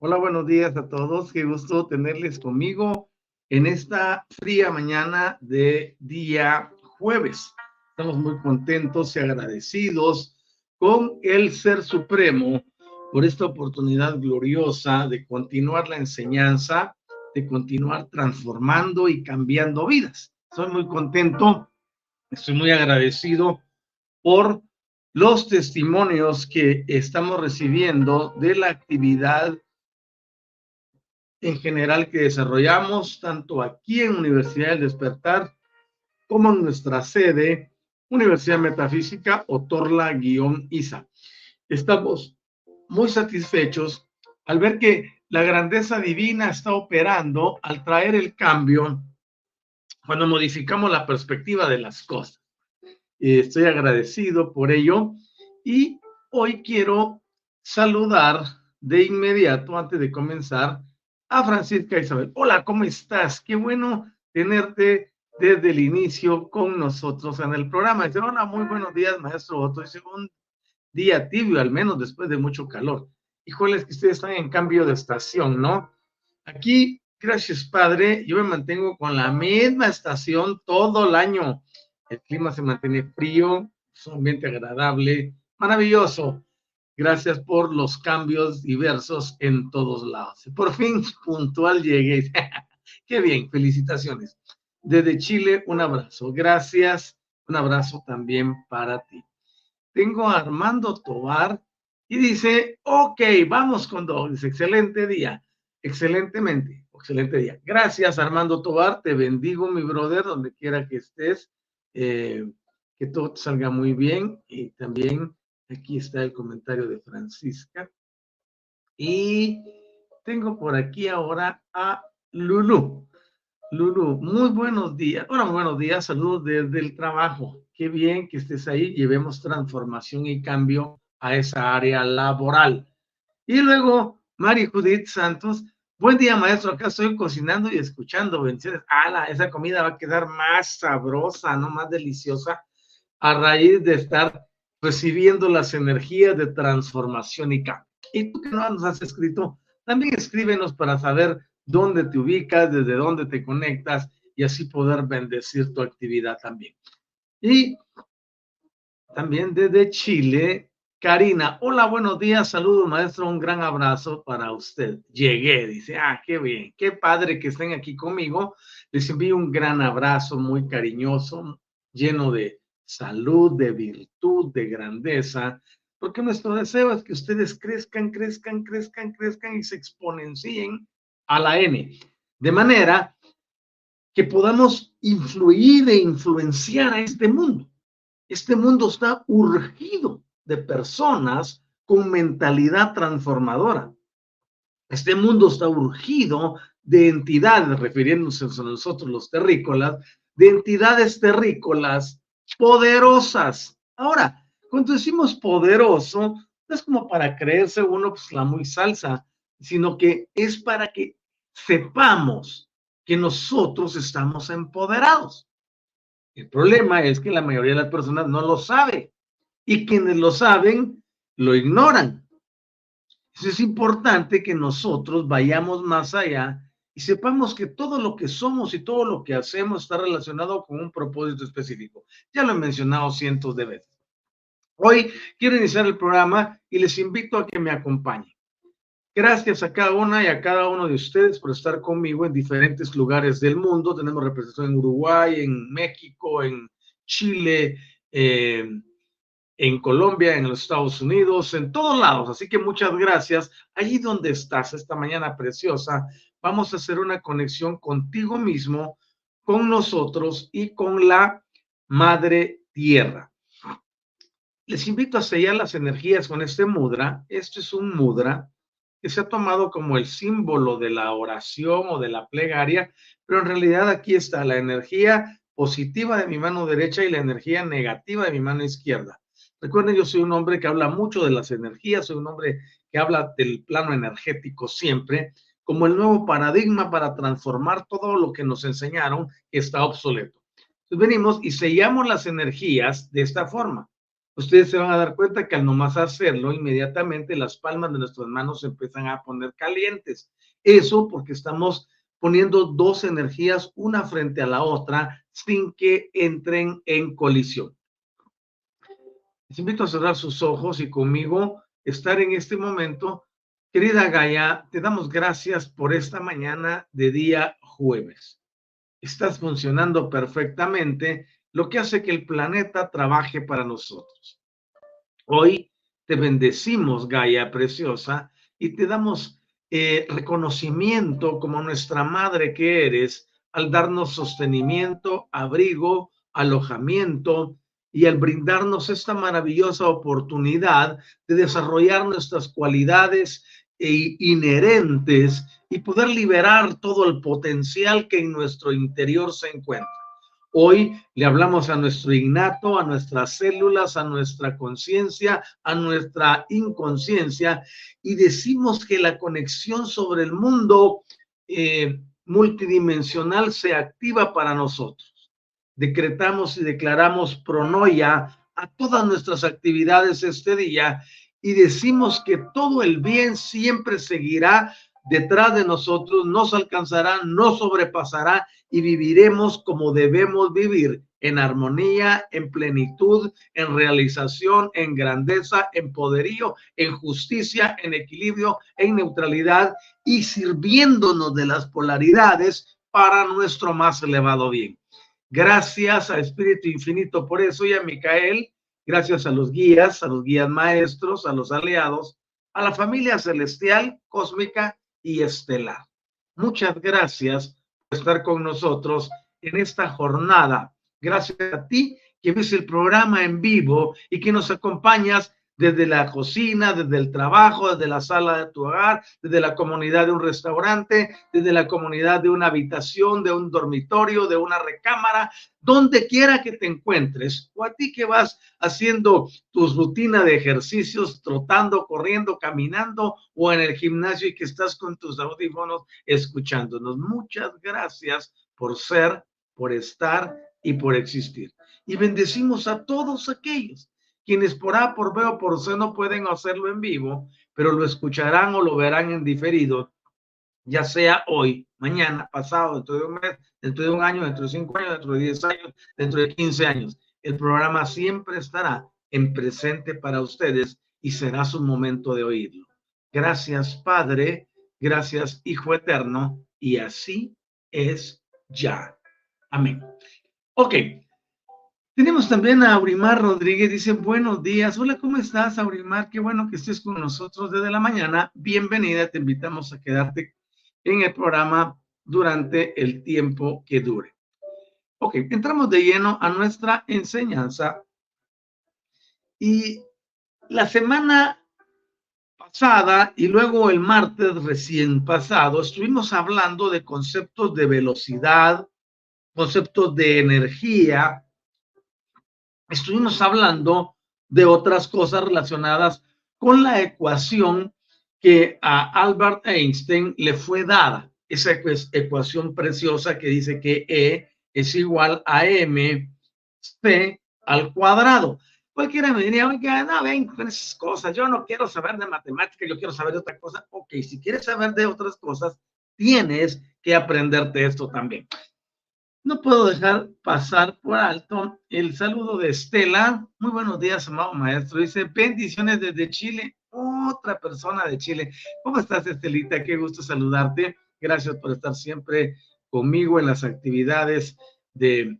Hola, buenos días a todos. Qué gusto tenerles conmigo en esta fría mañana de día jueves. Estamos muy contentos y agradecidos con el Ser Supremo por esta oportunidad gloriosa de continuar la enseñanza, de continuar transformando y cambiando vidas. Soy muy contento, estoy muy agradecido por los testimonios que estamos recibiendo de la actividad en general que desarrollamos tanto aquí en Universidad del Despertar como en nuestra sede, Universidad Metafísica o Torla-ISA. Estamos muy satisfechos al ver que la grandeza divina está operando al traer el cambio cuando modificamos la perspectiva de las cosas. Estoy agradecido por ello y hoy quiero saludar de inmediato, antes de comenzar, a Francisca Isabel. Hola, ¿cómo estás? Qué bueno tenerte desde el inicio con nosotros en el programa. Dice, hola, muy buenos días, maestro Otto. Dice, un día tibio, al menos después de mucho calor. Híjoles que ustedes están en cambio de estación, ¿no? Aquí, gracias, padre, yo me mantengo con la misma estación todo el año. El clima se mantiene frío, es un ambiente agradable, maravilloso. Gracias por los cambios diversos en todos lados. Por fin, puntual llegué. Qué bien, felicitaciones. Desde Chile, un abrazo. Gracias. Un abrazo también para ti. Tengo a Armando Tobar y dice, ok, vamos con dos. Excelente día. Excelentemente, excelente día. Gracias, Armando Tobar. Te bendigo, mi brother, donde quiera que estés. Eh, que todo salga muy bien y también Aquí está el comentario de Francisca. Y tengo por aquí ahora a Lulu. Lulu, muy buenos días. Hola, muy buenos días. Saludos desde el trabajo. Qué bien que estés ahí. Llevemos transformación y cambio a esa área laboral. Y luego, Mari Judith Santos. Buen día, maestro. Acá estoy cocinando y escuchando. Bendiciones. ¡Hala! Esa comida va a quedar más sabrosa, no más deliciosa, a raíz de estar recibiendo las energías de transformación y cambio. Y tú que no nos has escrito, también escríbenos para saber dónde te ubicas, desde dónde te conectas y así poder bendecir tu actividad también. Y también desde Chile, Karina, hola, buenos días, saludos maestro, un gran abrazo para usted. Llegué, dice, ah, qué bien, qué padre que estén aquí conmigo. Les envío un gran abrazo muy cariñoso, lleno de salud, de virtud, de grandeza, porque nuestro deseo es que ustedes crezcan, crezcan, crezcan, crezcan y se exponencien a la N, de manera que podamos influir e influenciar a este mundo. Este mundo está urgido de personas con mentalidad transformadora. Este mundo está urgido de entidades, refiriéndose a nosotros los terrícolas, de entidades terrícolas poderosas. Ahora, cuando decimos poderoso, no es como para creerse uno pues la muy salsa, sino que es para que sepamos que nosotros estamos empoderados. El problema es que la mayoría de las personas no lo sabe y quienes lo saben lo ignoran. es importante que nosotros vayamos más allá y sepamos que todo lo que somos y todo lo que hacemos está relacionado con un propósito específico. Ya lo he mencionado cientos de veces. Hoy quiero iniciar el programa y les invito a que me acompañen. Gracias a cada una y a cada uno de ustedes por estar conmigo en diferentes lugares del mundo. Tenemos representación en Uruguay, en México, en Chile, eh, en Colombia, en los Estados Unidos, en todos lados. Así que muchas gracias. Allí donde estás esta mañana preciosa, vamos a hacer una conexión contigo mismo, con nosotros y con la Madre Tierra. Les invito a sellar las energías con este mudra. Este es un mudra que se ha tomado como el símbolo de la oración o de la plegaria, pero en realidad aquí está la energía positiva de mi mano derecha y la energía negativa de mi mano izquierda. Recuerden, yo soy un hombre que habla mucho de las energías, soy un hombre que habla del plano energético siempre, como el nuevo paradigma para transformar todo lo que nos enseñaron está obsoleto. Entonces venimos y sellamos las energías de esta forma ustedes se van a dar cuenta que al nomás hacerlo, inmediatamente las palmas de nuestras manos se empiezan a poner calientes. Eso porque estamos poniendo dos energías una frente a la otra sin que entren en colisión. Les invito a cerrar sus ojos y conmigo estar en este momento. Querida Gaia, te damos gracias por esta mañana de día jueves. Estás funcionando perfectamente lo que hace que el planeta trabaje para nosotros. Hoy te bendecimos, Gaia preciosa, y te damos eh, reconocimiento como nuestra madre que eres al darnos sostenimiento, abrigo, alojamiento y al brindarnos esta maravillosa oportunidad de desarrollar nuestras cualidades e inherentes y poder liberar todo el potencial que en nuestro interior se encuentra. Hoy le hablamos a nuestro innato, a nuestras células, a nuestra conciencia, a nuestra inconsciencia y decimos que la conexión sobre el mundo eh, multidimensional se activa para nosotros. Decretamos y declaramos pronoia a todas nuestras actividades este día y decimos que todo el bien siempre seguirá detrás de nosotros, nos alcanzará, nos sobrepasará y viviremos como debemos vivir, en armonía, en plenitud, en realización, en grandeza, en poderío, en justicia, en equilibrio, en neutralidad y sirviéndonos de las polaridades para nuestro más elevado bien. Gracias a Espíritu Infinito por eso y a Micael, gracias a los guías, a los guías maestros, a los aliados, a la familia celestial, cósmica y estelar. Muchas gracias estar con nosotros en esta jornada. Gracias a ti que ves el programa en vivo y que nos acompañas desde la cocina, desde el trabajo, desde la sala de tu hogar, desde la comunidad de un restaurante, desde la comunidad de una habitación, de un dormitorio, de una recámara, donde quiera que te encuentres, o a ti que vas haciendo tus rutinas de ejercicios, trotando, corriendo, caminando, o en el gimnasio y que estás con tus audífonos escuchándonos. Muchas gracias por ser, por estar y por existir. Y bendecimos a todos aquellos quienes por A, por B o por C no pueden hacerlo en vivo, pero lo escucharán o lo verán en diferido, ya sea hoy, mañana, pasado, dentro de un mes, dentro de un año, dentro de cinco años, dentro de diez años, dentro de quince años. El programa siempre estará en presente para ustedes y será su momento de oírlo. Gracias, Padre. Gracias, Hijo Eterno. Y así es ya. Amén. Ok, Tenemos también a Aurimar Rodríguez, dice buenos días. Hola, ¿cómo estás, Aurimar? Qué bueno que estés con nosotros desde la mañana. Bienvenida, te invitamos a quedarte en el programa durante el tiempo que dure. Ok, entramos de lleno a nuestra enseñanza. Y la semana pasada y luego el martes recién pasado estuvimos hablando de conceptos de velocidad, conceptos de energía, estuvimos hablando de otras cosas relacionadas con la ecuación que a Albert Einstein le fue dada, esa ecuación preciosa que dice que E es igual a mc al cuadrado. Cualquiera me diría, oiga, no, ven con esas cosas, yo no quiero saber de matemática, yo quiero saber de otra cosa. Ok, si quieres saber de otras cosas, tienes que aprenderte esto también. No puedo dejar pasar por alto el saludo de Estela. Muy buenos días, amado maestro. Dice, bendiciones desde Chile. Otra persona de Chile. ¿Cómo estás, Estelita? Qué gusto saludarte. Gracias por estar siempre conmigo en las actividades de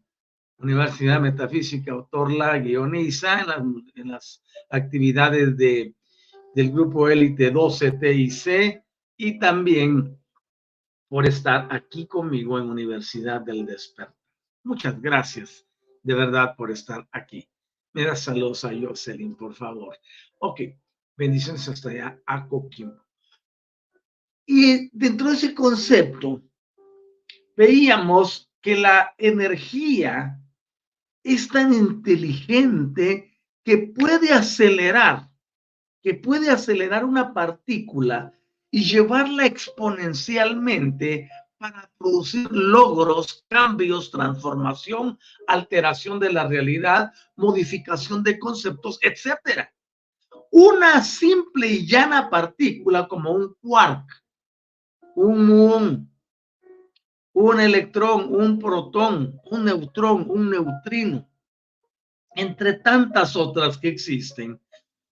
Universidad Metafísica Autorla Guioniza, en las, en las actividades de, del grupo Élite 12 TIC y también por estar aquí conmigo en Universidad del Despertar. Muchas gracias de verdad por estar aquí. Me da saludos a Jocelyn, por favor. Ok, bendiciones hasta allá a Coquimbo. Y dentro de ese concepto, veíamos que la energía es tan inteligente que puede acelerar, que puede acelerar una partícula y llevarla exponencialmente para producir logros, cambios, transformación, alteración de la realidad, modificación de conceptos, etcétera. Una simple y llana partícula como un quark, un muón, un electrón, un protón, un neutrón, un neutrino, entre tantas otras que existen,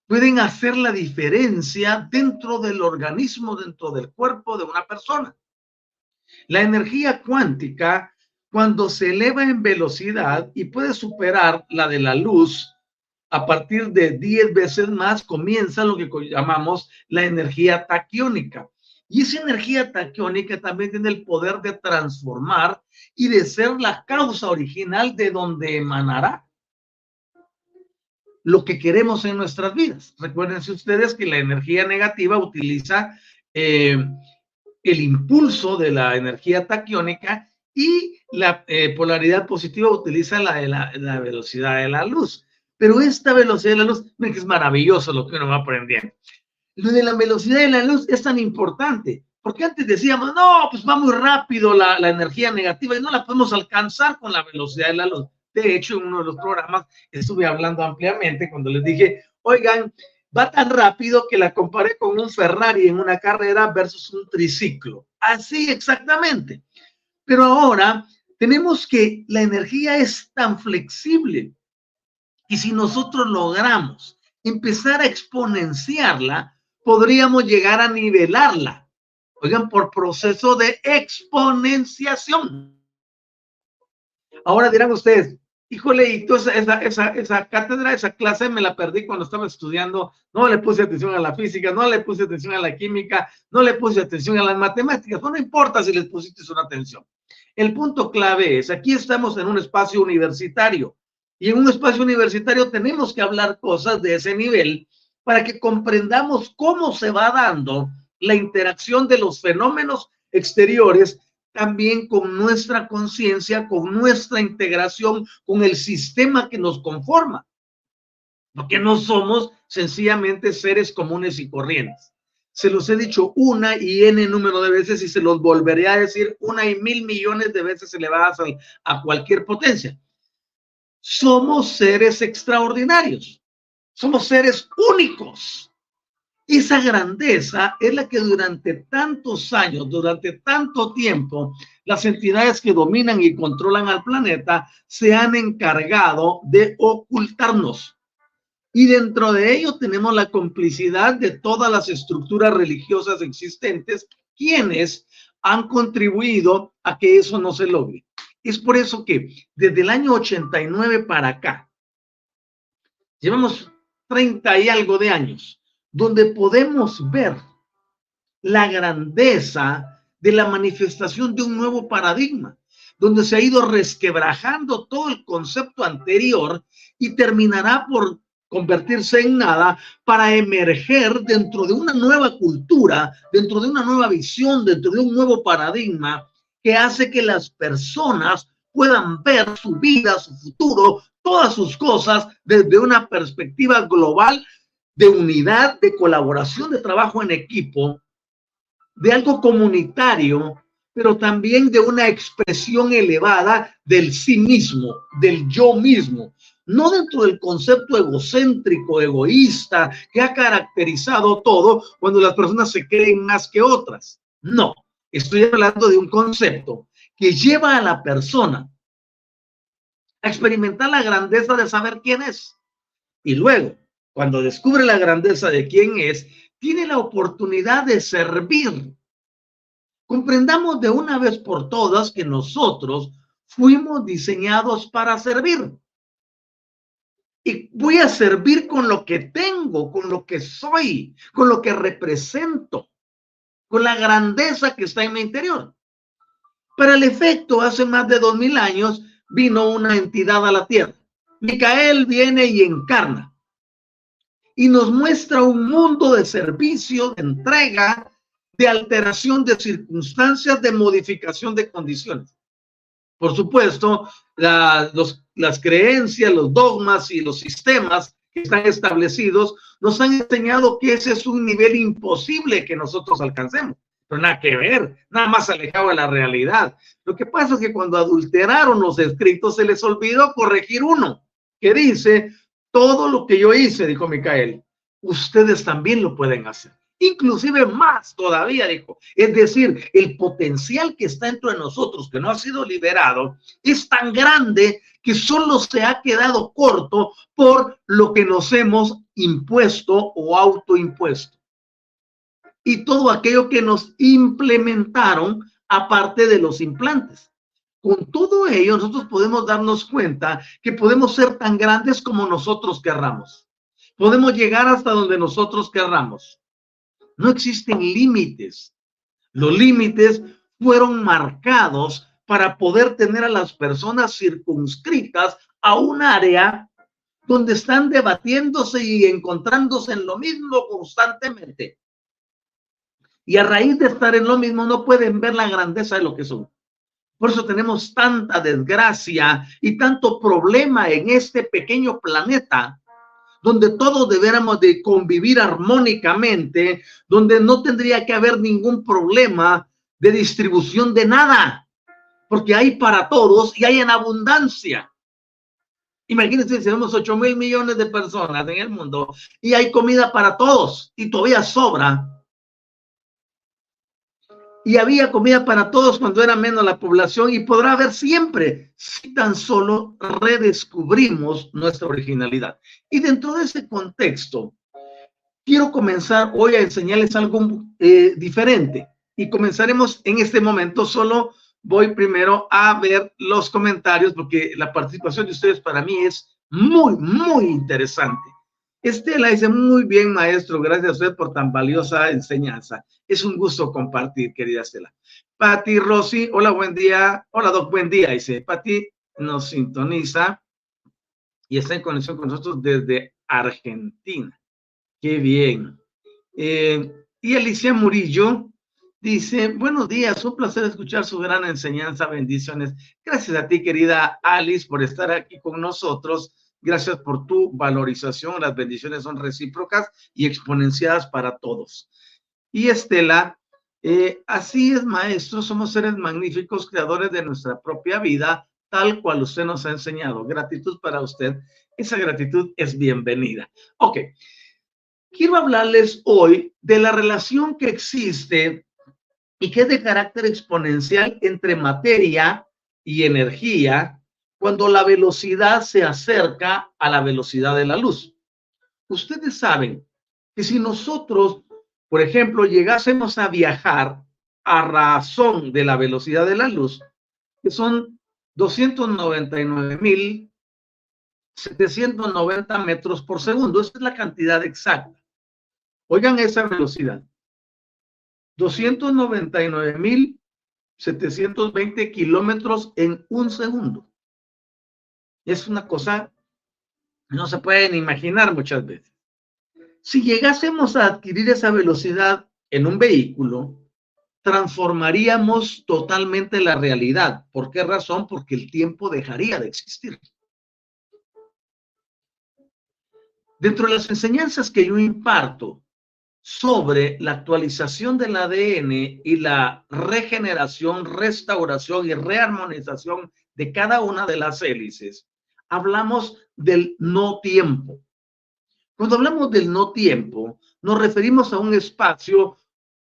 pueden hacer la diferencia dentro del organismo, dentro del cuerpo de una persona. La energía cuántica, cuando se eleva en velocidad y puede superar la de la luz, a partir de 10 veces más comienza lo que llamamos la energía taquiónica. Y esa energía taquiónica también tiene el poder de transformar y de ser la causa original de donde emanará lo que queremos en nuestras vidas. Recuérdense ustedes que la energía negativa utiliza eh, el impulso de la energía taquiónica y la eh, polaridad positiva utiliza la de la, velocidad de la luz. Pero esta velocidad de la luz, que es maravilloso lo que uno va aprendiendo. Lo de la velocidad de la luz es tan importante, porque antes decíamos, no, pues va muy rápido la, la energía negativa y no la podemos alcanzar con la velocidad de la luz. De hecho, en uno de los programas estuve hablando ampliamente cuando les dije, oigan, va tan rápido que la comparé con un Ferrari en una carrera versus un triciclo. Así exactamente. Pero ahora tenemos que la energía es tan flexible y si nosotros logramos empezar a exponenciarla, podríamos llegar a nivelarla. Oigan, por proceso de exponenciación. Ahora dirán ustedes, híjole, y toda esa, esa, esa, cátedra, esa clase me la perdí cuando estaba estudiando, no le puse atención a la física, no le puse atención a la química, no le puse atención a las matemáticas, no, importa si les pusiste una atención. El punto clave es, aquí estamos en un espacio universitario y en un espacio universitario tenemos que hablar cosas de ese nivel para que comprendamos cómo se va dando la interacción de los fenómenos exteriores también con nuestra conciencia, con nuestra integración, con el sistema que nos conforma. Porque no somos sencillamente seres comunes y corrientes. Se los he dicho una y n número de veces y se los volveré a decir una y mil millones de veces elevadas a, cualquier potencia. Somos seres extraordinarios. Somos seres únicos. Esa grandeza es la que durante tantos años, durante tanto tiempo, las entidades que dominan y controlan al planeta se han encargado de ocultarnos. Y dentro de ello tenemos la complicidad de todas las estructuras religiosas existentes, quienes han contribuido a que eso no se logre. Es por eso que desde el año 89 para acá, llevamos 30 y algo de años, donde podemos ver la grandeza de la manifestación de un nuevo paradigma, donde se ha ido resquebrajando todo el concepto anterior y terminará por convertirse en nada para emerger dentro de una nueva cultura, dentro de una nueva visión, dentro de un nuevo paradigma que hace que las personas puedan ver su vida, su futuro, todas sus cosas desde una perspectiva global de unidad, de colaboración, de trabajo en equipo, de algo comunitario, pero también de una expresión elevada del sí mismo, del yo mismo, no dentro del concepto egocéntrico, egoísta, que ha caracterizado todo cuando las personas se creen más que otras. No, estoy hablando de un concepto que lleva a la persona a experimentar la grandeza de saber quién es. Y luego, cuando descubre la grandeza de quién es, tiene la oportunidad de servir. Comprendamos de una vez por todas que nosotros fuimos diseñados para servir y voy a servir con lo que tengo, con lo que soy, con lo que represento, con la grandeza que está en mi interior. Para el efecto, hace más de dos mil años vino una entidad a la tierra. Micael viene y encarna y nos muestra un mundo de servicio, de entrega, de alteración de circunstancias, de modificación de condiciones. Por supuesto, las creencias, los dogmas y los sistemas que están establecidos nos han enseñado que ese es un nivel imposible que nosotros alcancemos. Pero nada que ver, nada más alejado de la realidad. Lo que pasa es que cuando adulteraron los escritos se les olvidó corregir uno, que dice, todo lo que yo hice, dijo Micael, ustedes también lo pueden hacer inclusive más todavía, dijo. Es decir, el potencial que está dentro de nosotros, que no ha sido liberado, es tan grande que solo se ha quedado corto por lo que nos hemos impuesto o autoimpuesto. Y todo aquello que nos implementaron aparte de los implantes. Con todo ello, nosotros podemos darnos cuenta que podemos ser tan grandes como nosotros querramos. Podemos llegar hasta donde nosotros querramos. No existen límites. Los límites fueron marcados para poder tener a las personas circunscritas a un área donde están debatiéndose y encontrándose en lo mismo constantemente. Y a raíz de estar en lo mismo no pueden ver la grandeza de lo que son. Por eso tenemos tanta desgracia y tanto problema en este pequeño planeta donde todos debiéramos de convivir armónicamente, donde no tendría que haber ningún problema de distribución de nada, porque hay para todos y hay en abundancia. Imagínense, tenemos 8 mil millones de personas en el mundo y hay comida para todos y todavía sobra y había comida para todos cuando era menos la población y podrá haber siempre si tan solo redescubrimos nuestra originalidad. Y dentro de ese contexto, quiero comenzar hoy a enseñarles algo eh, diferente y comenzaremos en este momento. Solo voy primero a ver los comentarios porque la participación de ustedes para mí es muy, muy interesante. Estela dice, muy bien, maestro, gracias a usted por tan valiosa enseñanza. Es un gusto compartir, querida Estela. Pati Rossi, hola, buen día. Hola, Doc, buen día. Dice, Pati nos sintoniza y está en conexión con nosotros desde Argentina. Qué bien. Eh, y Alicia Murillo dice, buenos días, un placer escuchar su gran enseñanza, bendiciones. Gracias a ti, querida Alice, por estar aquí con nosotros Gracias por tu valorización. Las bendiciones son recíprocas y exponenciadas para todos. Y Estela, eh, así es, maestro, somos seres magníficos, creadores de nuestra propia vida, tal cual usted nos ha enseñado. Gratitud para usted. Esa gratitud es bienvenida. Ok. Quiero hablarles hoy de la relación que existe y que es de carácter exponencial entre materia y energía cuando la velocidad se acerca a la velocidad de la luz. Ustedes saben que si nosotros, por ejemplo, llegásemos a viajar a razón de la velocidad de la luz, que son 299.790 metros por segundo. Esa es la cantidad exacta. Oigan esa velocidad. 299.720 kilómetros en un segundo. Es una cosa, no se pueden imaginar muchas veces. Si llegásemos a adquirir esa velocidad en un vehículo, transformaríamos totalmente la realidad. ¿Por qué razón? Porque el tiempo dejaría de existir. Dentro de las enseñanzas que yo imparto sobre la actualización del ADN y la regeneración, restauración y rearmonización de cada una de las hélices, hablamos del no tiempo. Cuando hablamos del no tiempo, nos referimos a un espacio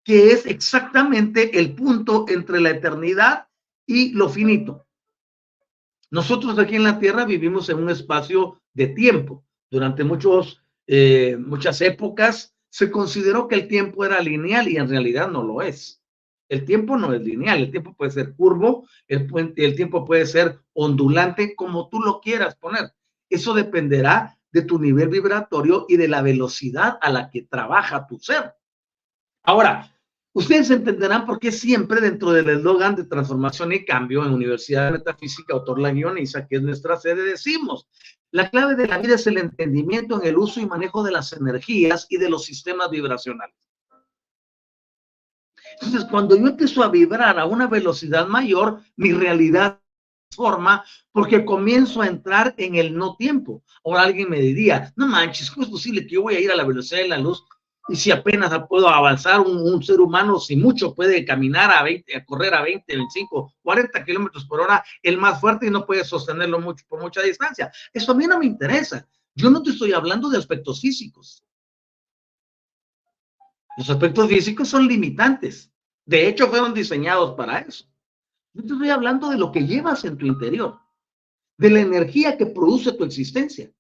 que es exactamente el punto entre la eternidad y lo finito. Nosotros aquí en la Tierra vivimos en un espacio de tiempo. Durante muchos, eh, muchas épocas se consideró que el tiempo era lineal y en realidad no lo es. El tiempo no es lineal, el tiempo puede ser curvo, el, tiempo puede ser ondulante, como tú lo quieras poner. Eso dependerá de tu nivel vibratorio y de la velocidad a la que trabaja tu ser. Ahora, Ustedes entenderán por qué siempre dentro del eslogan de transformación y cambio en Universidad de Metafísica, autor la guioniza, que es nuestra sede, decimos, la clave de la vida es el entendimiento en el uso y manejo de las energías y de los sistemas vibracionales. Entonces, cuando yo empiezo a vibrar a una velocidad mayor, mi realidad forma porque comienzo a entrar en el no tiempo. Ahora alguien me diría, no manches, ¿cómo es posible que yo voy a ir a la velocidad de la luz y si apenas puedo avanzar, un, ser humano, si mucho, puede caminar a 20, a correr a 20, 25, 40 kilómetros por hora, el más fuerte y no puede sostenerlo mucho por mucha distancia. Eso a mí no me interesa. Yo no te estoy hablando de aspectos físicos. Los aspectos físicos son limitantes. De hecho, fueron diseñados para eso. Yo te estoy hablando de lo que llevas en tu interior, de la energía que produce tu existencia,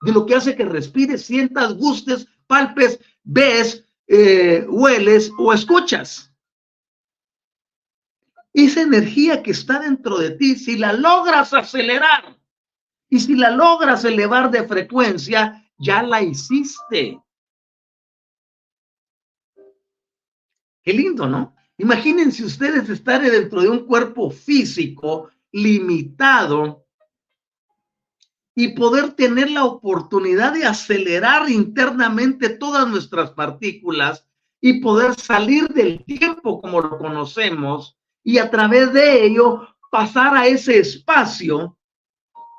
de lo que hace que respires, sientas, gustes, palpes, ves, eh, hueles o escuchas. Esa energía que está dentro de ti, si la logras acelerar y si la logras elevar de frecuencia, ya la hiciste. Qué lindo, ¿no? Imagínense ustedes estar dentro de un cuerpo físico limitado y poder tener la oportunidad de acelerar internamente todas nuestras partículas y poder salir del tiempo como lo conocemos y a través de ello pasar a ese espacio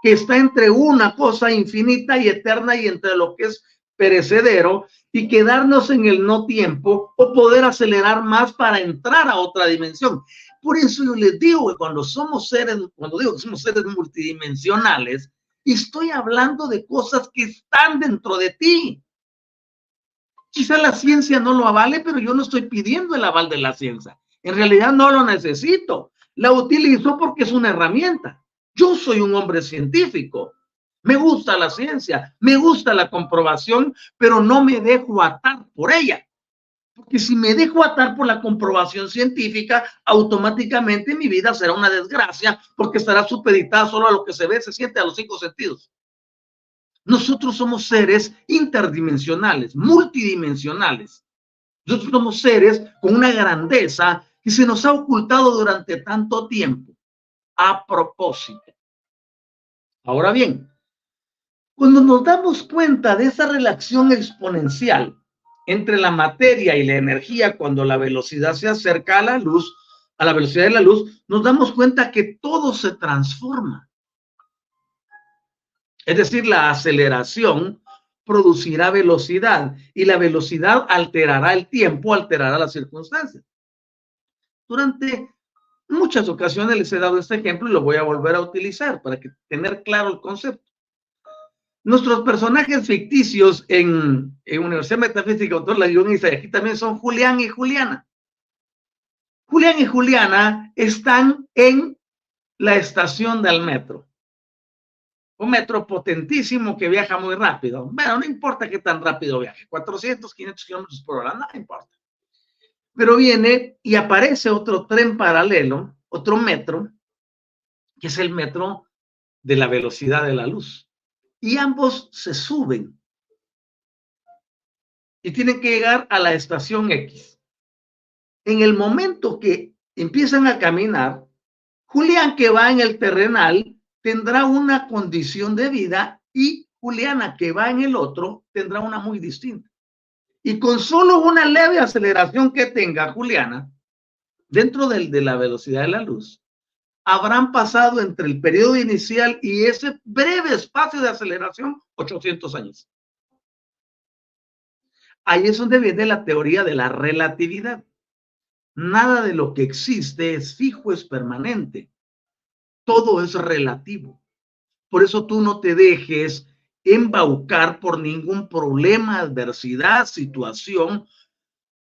que está entre una cosa infinita y eterna y entre lo que es perecedero y quedarnos en el no tiempo o poder acelerar más para entrar a otra dimensión. Por eso yo les digo que cuando somos seres, cuando digo que somos seres multidimensionales, estoy hablando de cosas que están dentro de ti. Quizá la ciencia no lo avale, pero yo no estoy pidiendo el aval de la ciencia. En realidad no lo necesito. La utilizo porque es una herramienta. Yo soy un hombre científico. Me gusta la ciencia, me gusta la comprobación, pero no me dejo atar por ella. Porque si me dejo atar por la comprobación científica, automáticamente mi vida será una desgracia porque estará supeditada solo a lo que se ve, se siente a los cinco sentidos. Nosotros somos seres interdimensionales, multidimensionales. Nosotros somos seres con una grandeza que se nos ha ocultado durante tanto tiempo. A propósito. Ahora bien, cuando nos damos cuenta de esa relación exponencial entre la materia y la energía cuando la velocidad se acerca a la luz, a la velocidad de la luz, nos damos cuenta que todo se transforma. Es decir, la aceleración producirá velocidad y la velocidad alterará el tiempo, alterará las circunstancias. Durante muchas ocasiones les he dado este ejemplo y lo voy a volver a utilizar para que tener claro el concepto. Nuestros personajes ficticios en, Universidad Metafísica, autor la guioniza, aquí también son Julián y Juliana. Julián y Juliana están en la estación del metro. Un metro potentísimo que viaja muy rápido. Bueno, no importa qué tan rápido viaje, 400, 500 kilómetros por hora, no importa. Pero viene y aparece otro tren paralelo, otro metro, que es el metro de la velocidad de la luz. Y ambos se suben y tienen que llegar a la estación X. En el momento que empiezan a caminar, Julián que va en el terrenal tendrá una condición de vida y Juliana que va en el otro tendrá una muy distinta. Y con solo una leve aceleración que tenga Juliana, dentro del, de la velocidad de la luz, habrán pasado entre el periodo inicial y ese breve espacio de aceleración 800 años. Ahí es donde viene la teoría de la relatividad. Nada de lo que existe es fijo, es permanente. Todo es relativo. Por eso tú no te dejes embaucar por ningún problema, adversidad, situación,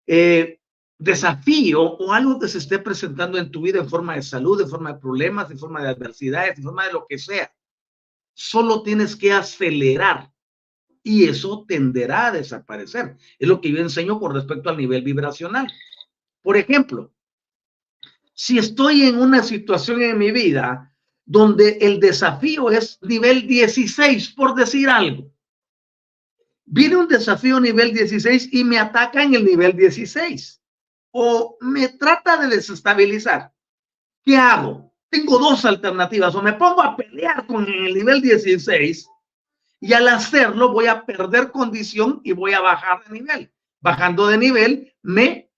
eh, desafío o algo que se esté presentando en tu vida en forma de salud, en forma de problemas, en forma de adversidades, en forma de lo que sea. Solo tienes que acelerar y eso tenderá a desaparecer. Es lo que yo enseño con respecto al nivel vibracional. Por ejemplo, si estoy en una situación en mi vida donde el desafío es nivel 16, por decir algo, viene un desafío nivel 16 y me ataca en el nivel 16 o me trata de desestabilizar. ¿Qué hago? Tengo dos alternativas, o me pongo a pelear con el nivel 16 y al hacerlo voy a perder condición y voy a bajar de nivel. Bajando de nivel, me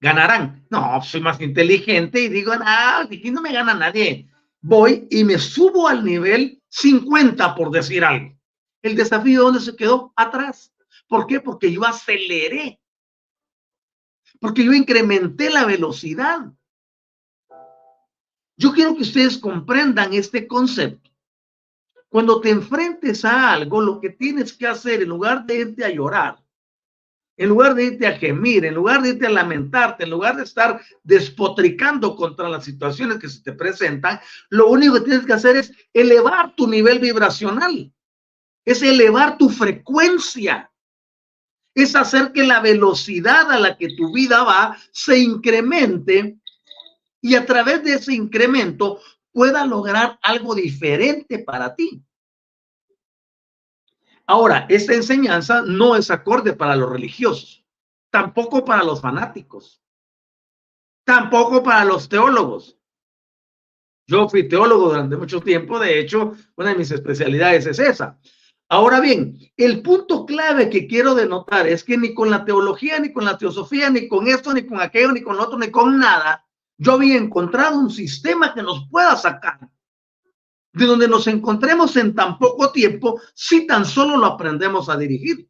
ganarán. No, soy más inteligente y digo, no, aquí no me gana nadie. Voy y me subo al nivel 50, por decir algo. El desafío, ¿dónde se quedó? Atrás. ¿Por qué? Porque yo aceleré. Porque yo incrementé la velocidad. Yo quiero que ustedes comprendan este concepto. Cuando te enfrentes a algo, lo que tienes que hacer, en lugar de irte a llorar, en lugar de irte a gemir, en lugar de irte a lamentarte, en lugar de estar despotricando contra las situaciones que se te presentan, lo único que tienes que hacer es elevar tu nivel vibracional, es elevar tu frecuencia, es hacer que la velocidad a la que tu vida va se incremente y a través de ese incremento pueda lograr algo diferente para ti. Ahora, esta enseñanza no es acorde para los religiosos, tampoco para los fanáticos, tampoco para los teólogos. Yo fui teólogo durante mucho tiempo, de hecho, una de mis especialidades es esa. Ahora bien, el punto clave que quiero denotar es que ni con la teología, ni con la teosofía, ni con esto, ni con aquello, ni con lo otro, ni con nada, yo había encontrado un sistema que nos pueda sacar de donde nos encontremos en tan poco tiempo si tan solo lo aprendemos a dirigir.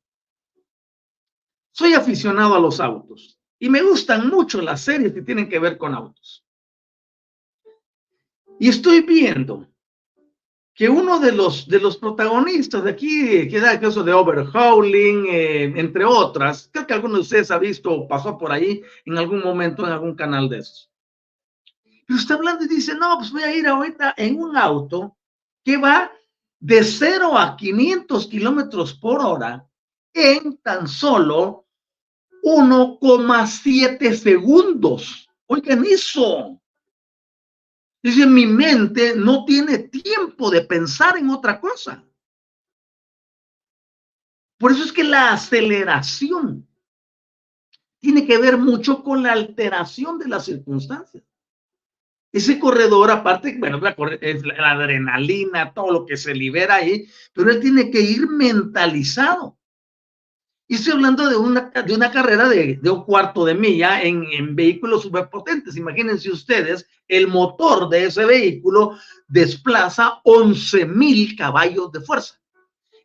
Soy aficionado a los autos y me gustan mucho las series que tienen que ver con autos. Y estoy viendo que uno de los, de los protagonistas de aquí, que da el caso de Overhauling, eh, entre otras, creo que alguno de ustedes ha visto o pasó por ahí en algún momento en algún canal de esos. Pero está hablando y dice, no, pues voy a ir ahorita en un auto que va de 0 a 500 kilómetros por hora en tan solo 1,7 segundos. Oigan eso. Dice, mi mente no tiene tiempo de pensar en otra cosa. Por eso es que la aceleración tiene que ver mucho con la alteración de las circunstancias. Ese corredor, aparte, bueno, es la adrenalina, todo lo que se libera ahí, pero él tiene que ir mentalizado. Y estoy hablando de una, de una carrera de, un cuarto de milla en, en vehículos superpotentes. Imagínense ustedes, el motor de ese vehículo desplaza 11 mil caballos de fuerza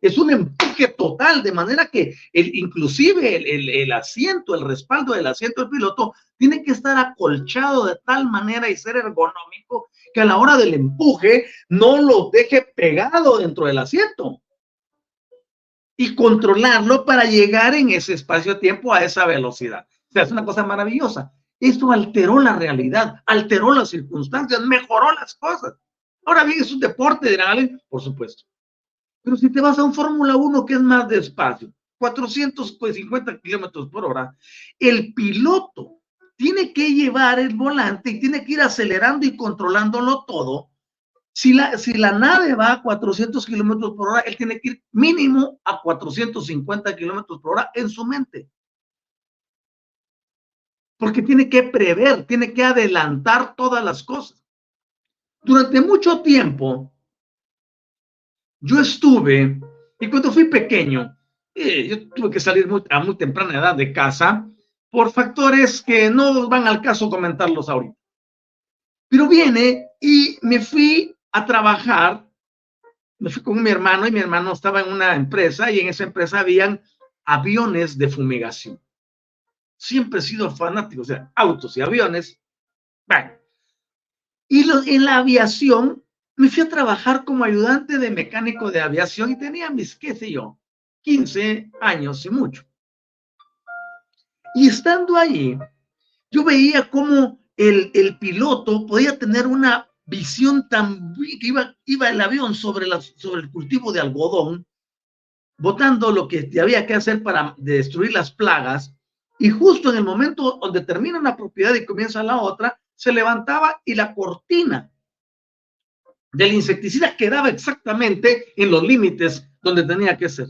es un empuje total, de manera que el, inclusive el, asiento, el respaldo del asiento del piloto tiene que estar acolchado de tal manera y ser ergonómico que a la hora del empuje no lo deje pegado dentro del asiento y controlarlo para llegar en ese espacio-tiempo a esa velocidad. O sea, es una cosa maravillosa. Esto alteró la realidad, alteró las circunstancias, mejoró las cosas. Ahora bien, es un deporte de alguien, por supuesto. Pero si te vas a un Fórmula 1 que es más despacio, 450 kilómetros por hora, el piloto tiene que llevar el volante y tiene que ir acelerando y controlándolo todo. Si la, si la nave va a 400 kilómetros por hora, él tiene que ir mínimo a 450 kilómetros por hora en su mente. Porque tiene que prever, tiene que adelantar todas las cosas. Durante mucho tiempo, yo estuve, y cuando fui pequeño, eh, yo tuve que salir a muy temprana edad de casa por factores que no van al caso comentarlos ahorita. Pero viene y me fui a trabajar, me fui con mi hermano y mi hermano estaba en una empresa y en esa empresa habían aviones de fumigación. Siempre he sido fanático, o sea, autos y aviones. Bueno, y en la aviación me fui a trabajar como ayudante de mecánico de aviación y tenía mis, qué sé yo, 15 años y mucho. Y estando allí, yo veía cómo el, el piloto podía tener una visión tan que iba, iba el avión sobre, la, sobre el cultivo de algodón, botando lo que había que hacer para destruir las plagas, y justo en el momento donde termina una propiedad y comienza la otra, se levantaba y la cortina del insecticida quedaba exactamente en los límites donde tenía que ser.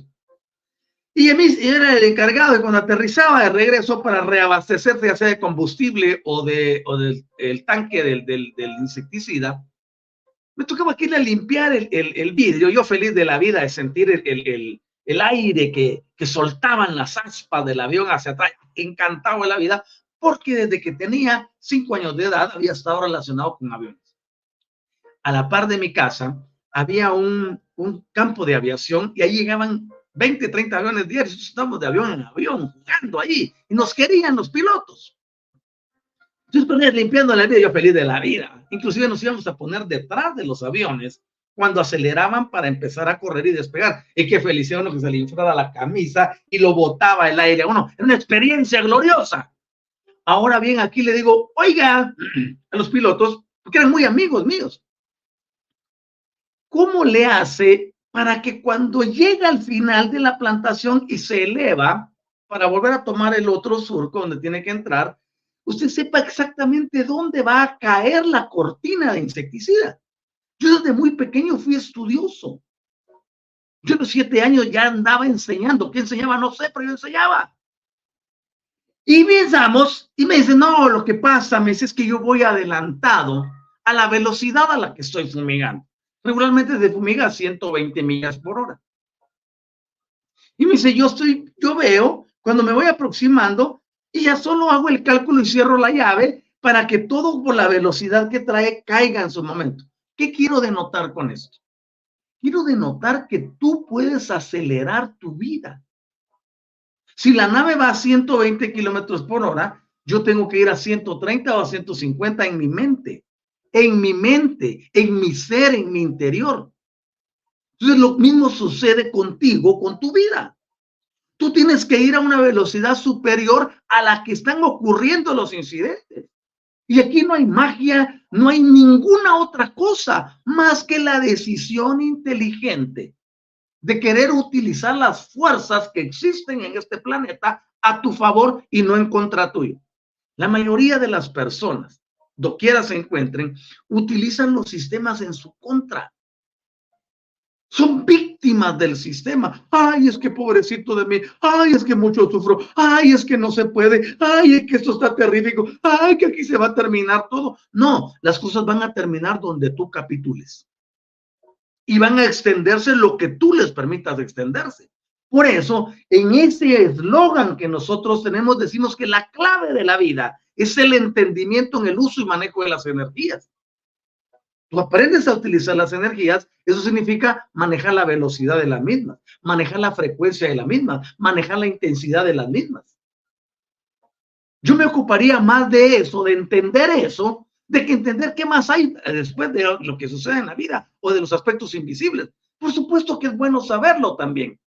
Y mí era el encargado de cuando aterrizaba de regreso para reabastecerse ya sea de combustible o, de, o del el tanque del, del, del, insecticida, me tocaba aquí a limpiar el, el, el, vidrio, yo feliz de la vida de sentir el, el aire que, que soltaban las aspas del avión hacia atrás, encantado de la vida, porque desde que tenía cinco años de edad había estado relacionado con aviones. A la par de mi casa había un, un campo de aviación y ahí llegaban 20, 30 aviones diarios, estábamos de avión en avión, jugando ahí, y nos querían los pilotos. Entonces, ponía limpiando la vida, yo feliz de la vida. Inclusive nos íbamos a poner detrás de los aviones cuando aceleraban para empezar a correr y despegar. Y qué felicidad uno que se le inflaba la camisa y lo botaba el aire. Bueno, era una experiencia gloriosa. Ahora bien, aquí le digo, oiga, a los pilotos, porque eran muy amigos míos, ¿cómo le hace para que cuando llega al final de la plantación y se eleva para volver a tomar el otro surco donde tiene que entrar, usted sepa exactamente dónde va a caer la cortina de insecticida. Yo desde muy pequeño fui estudioso. Yo a los siete años ya andaba enseñando. ¿Qué enseñaba? No sé, pero yo enseñaba. Y pensamos, y me dice, no, lo que pasa, me dice, es que yo voy adelantado a la velocidad a la que estoy fumigando regularmente se fumiga a 120 millas por hora. Y me dice, yo estoy, yo veo cuando me voy aproximando y ya solo hago el cálculo y cierro la llave para que todo por la velocidad que trae caiga en su momento. ¿Qué quiero denotar con esto? Quiero denotar que tú puedes acelerar tu vida. Si la nave va a 120 kilómetros por hora, yo tengo que ir a 130 o a 150 en mi mente en mi mente, en mi ser, en mi interior. Entonces lo mismo sucede contigo, con tu vida. Tú tienes que ir a una velocidad superior a la que están ocurriendo los incidentes. Y aquí no hay magia, no hay ninguna otra cosa más que la decisión inteligente de querer utilizar las fuerzas que existen en este planeta a tu favor y no en contra tuyo. La mayoría de las personas doquiera se encuentren, utilizan los sistemas en su contra. Son víctimas del sistema. Ay, es que pobrecito de mí. Ay, es que mucho sufro. Ay, es que no se puede. Ay, es que esto está terrífico. Ay, que aquí se va a terminar todo. No, las cosas van a terminar donde tú capitules. Y van a extenderse lo que tú les permitas extenderse. Por eso, en ese eslogan que nosotros tenemos, decimos que la clave de la vida es el entendimiento en el uso y manejo de las energías. Tú aprendes a utilizar las energías, eso significa manejar la velocidad de las mismas, manejar la frecuencia de las mismas, manejar la intensidad de las mismas. Yo me ocuparía más de eso, de entender eso, de que entender qué más hay después de lo que sucede en la vida o de los aspectos invisibles. Por supuesto que es bueno saberlo también,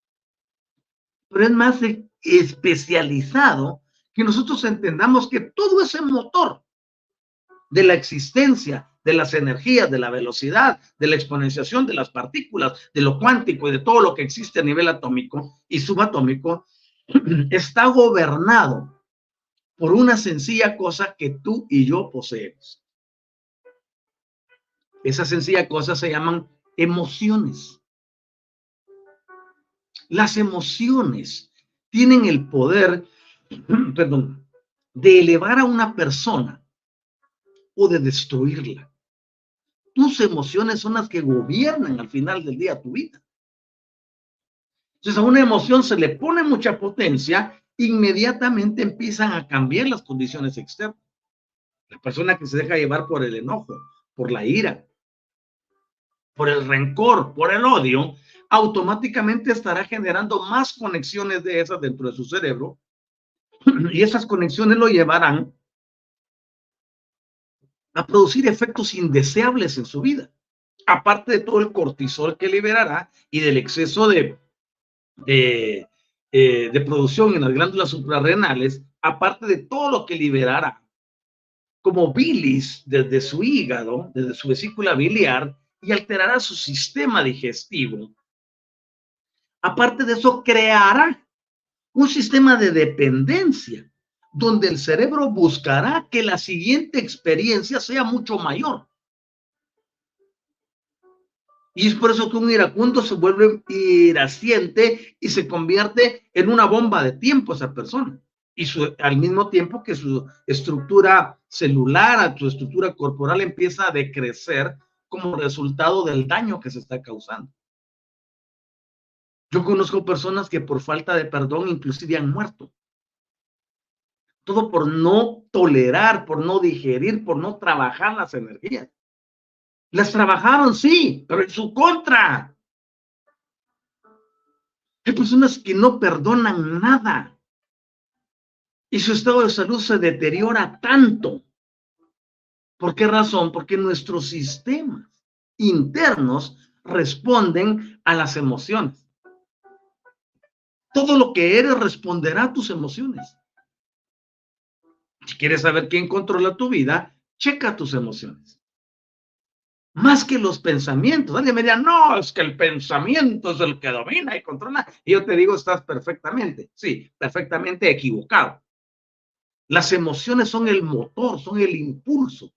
pero es más especializado que nosotros entendamos que todo ese motor de la existencia, de las energías, de la velocidad, de la exponenciación de las partículas, de lo cuántico y de todo lo que existe a nivel atómico y subatómico, está gobernado por una sencilla cosa que tú y yo poseemos. Esa sencilla cosa se llaman emociones. Las emociones tienen el poder, perdón, de elevar a una persona o de destruirla. Tus emociones son las que gobiernan al final del día tu vida. Entonces a una emoción se le pone mucha potencia, inmediatamente empiezan a cambiar las condiciones externas. La persona que se deja llevar por el enojo, por la ira, por el rencor, por el odio, automáticamente estará generando más conexiones de esas dentro de su cerebro y esas conexiones lo llevarán a producir efectos indeseables en su vida, aparte de todo el cortisol que liberará y del exceso de, eh, de producción en las glándulas suprarrenales, aparte de todo lo que liberará como bilis desde su hígado, desde su vesícula biliar, y alterará su sistema digestivo. Aparte de eso, creará un sistema de dependencia donde el cerebro buscará que la siguiente experiencia sea mucho mayor. Y es por eso que un iracundo se vuelve iraciente y se convierte en una bomba de tiempo esa persona. Y al mismo tiempo que su estructura celular, su estructura corporal empieza a decrecer como resultado del daño que se está causando. Yo conozco personas que por falta de perdón inclusive han muerto. Todo por no tolerar, por no digerir, por no trabajar las energías. Las trabajaron, sí, pero en su contra. Hay personas que no perdonan nada. Y su estado de salud se deteriora tanto ¿Por qué razón? Porque nuestros sistemas internos responden a las emociones. Todo lo que eres responderá a tus emociones. Si quieres saber quién controla tu vida, checa tus emociones. Más que los pensamientos. Alguien me dirá, no, es que el pensamiento es el que domina y controla. Y yo te digo, estás perfectamente, sí, perfectamente equivocado. Las emociones son el motor, son el impulso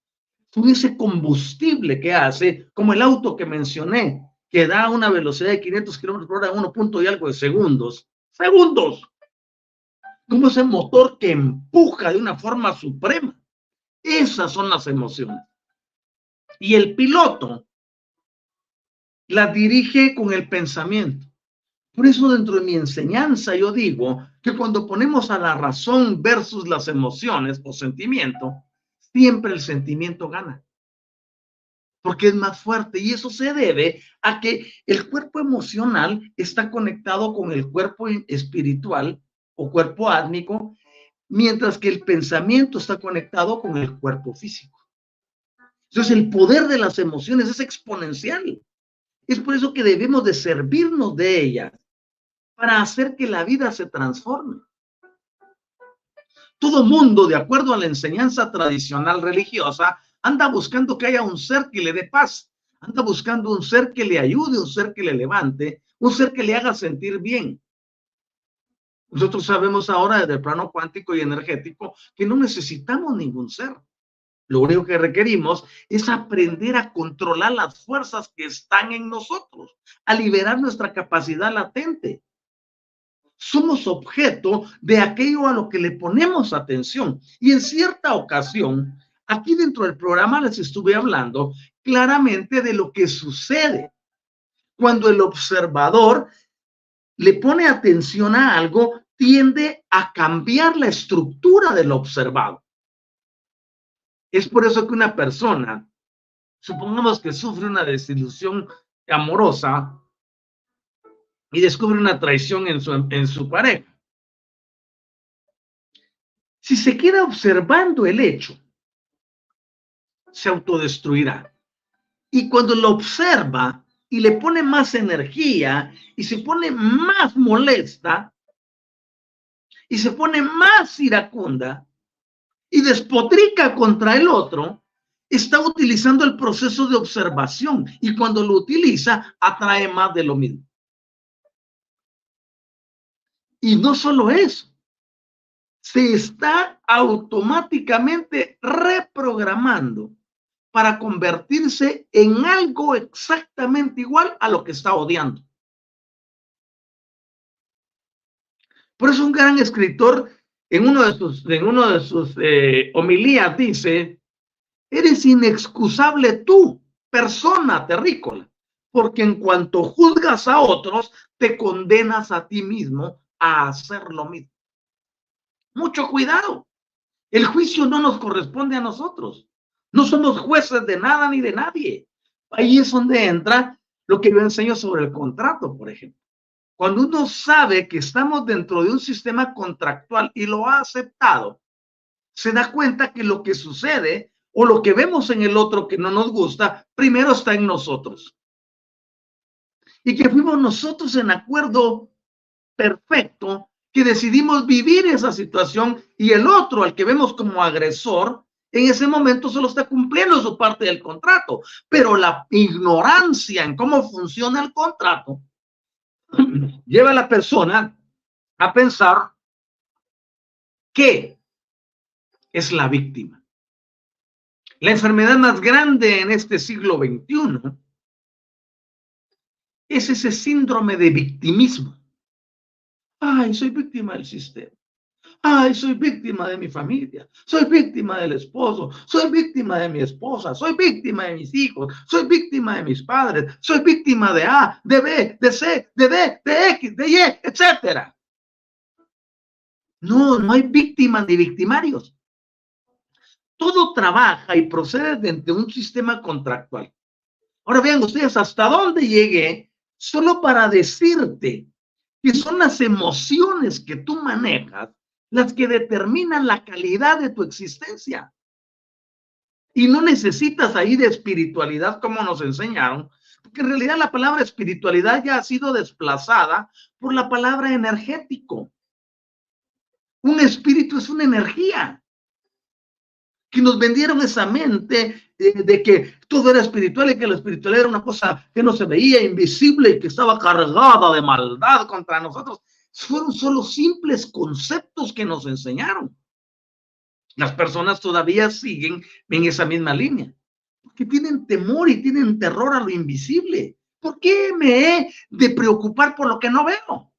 son ese combustible que hace, como el auto que mencioné, que da una velocidad de 500 kilómetros por hora en uno punto y algo de segundos. ¡Segundos! Como ese motor que empuja de una forma suprema. Esas son las emociones. Y el piloto la dirige con el pensamiento. Por eso dentro de mi enseñanza yo digo que cuando ponemos a la razón versus las emociones o sentimiento, siempre el sentimiento gana, porque es más fuerte y eso se debe a que el cuerpo emocional está conectado con el cuerpo espiritual o cuerpo átmico, mientras que el pensamiento está conectado con el cuerpo físico. Entonces el poder de las emociones es exponencial. Es por eso que debemos de servirnos de ellas para hacer que la vida se transforme. Todo mundo, de acuerdo a la enseñanza tradicional religiosa, anda buscando que haya un ser que le dé paz, anda buscando un ser que le ayude, un ser que le levante, un ser que le haga sentir bien. Nosotros sabemos ahora desde el plano cuántico y energético que no necesitamos ningún ser. Lo único que requerimos es aprender a controlar las fuerzas que están en nosotros, a liberar nuestra capacidad latente somos objeto de aquello a lo que le ponemos atención. Y en cierta ocasión, aquí dentro del programa les estuve hablando claramente de lo que sucede cuando el observador le pone atención a algo, tiende a cambiar la estructura del observado. Es por eso que una persona, supongamos que sufre una desilusión amorosa, y descubre una traición en su, en su pareja. Si se queda observando el hecho, se autodestruirá. Y cuando lo observa y le pone más energía y se pone más molesta y se pone más iracunda y despotrica contra el otro, está utilizando el proceso de observación y cuando lo utiliza atrae más de lo mismo. Y no solo eso, se está automáticamente reprogramando para convertirse en algo exactamente igual a lo que está odiando. Por eso un gran escritor en uno de sus, en uno de sus eh, homilías dice, eres inexcusable tú, persona terrícola, porque en cuanto juzgas a otros, te condenas a ti mismo a hacer lo mismo. Mucho cuidado. El juicio no nos corresponde a nosotros. No somos jueces de nada ni de nadie. Ahí es donde entra lo que yo enseño sobre el contrato, por ejemplo. Cuando uno sabe que estamos dentro de un sistema contractual y lo ha aceptado, se da cuenta que lo que sucede o lo que vemos en el otro que no nos gusta, primero está en nosotros. Y que fuimos nosotros en acuerdo perfecto que decidimos vivir esa situación y el otro, al que vemos como agresor, en ese momento solo está cumpliendo su parte del contrato, pero la ignorancia en cómo funciona el contrato lleva a la persona a pensar que es la víctima. La enfermedad más grande en este siglo XXI es ese síndrome de victimismo. Ay, soy víctima del sistema. Ay, soy víctima de mi familia, soy víctima del esposo, soy víctima de mi esposa, soy víctima de mis hijos, soy víctima de mis padres, soy víctima de A, de B, de C, de D, de X, de Y, etcétera. No, no hay víctimas ni victimarios. Todo trabaja y procede dentro de un sistema contractual. Ahora vean ustedes hasta dónde llegué solo para decirte que son las emociones que tú manejas las que determinan la calidad de tu existencia. Y no necesitas ahí de espiritualidad como nos enseñaron, porque en realidad la palabra espiritualidad ya ha sido desplazada por la palabra energético. Un espíritu es una energía. Que nos vendieron esa mente de, de, que todo era espiritual y que la espiritualidad era una cosa que no se veía, invisible y que estaba cargada de maldad contra nosotros fueron solo simples conceptos que nos enseñaron. Las personas todavía siguen en esa misma línea, porque tienen temor y tienen terror a lo invisible. ¿Por qué me he de preocupar por lo que no veo?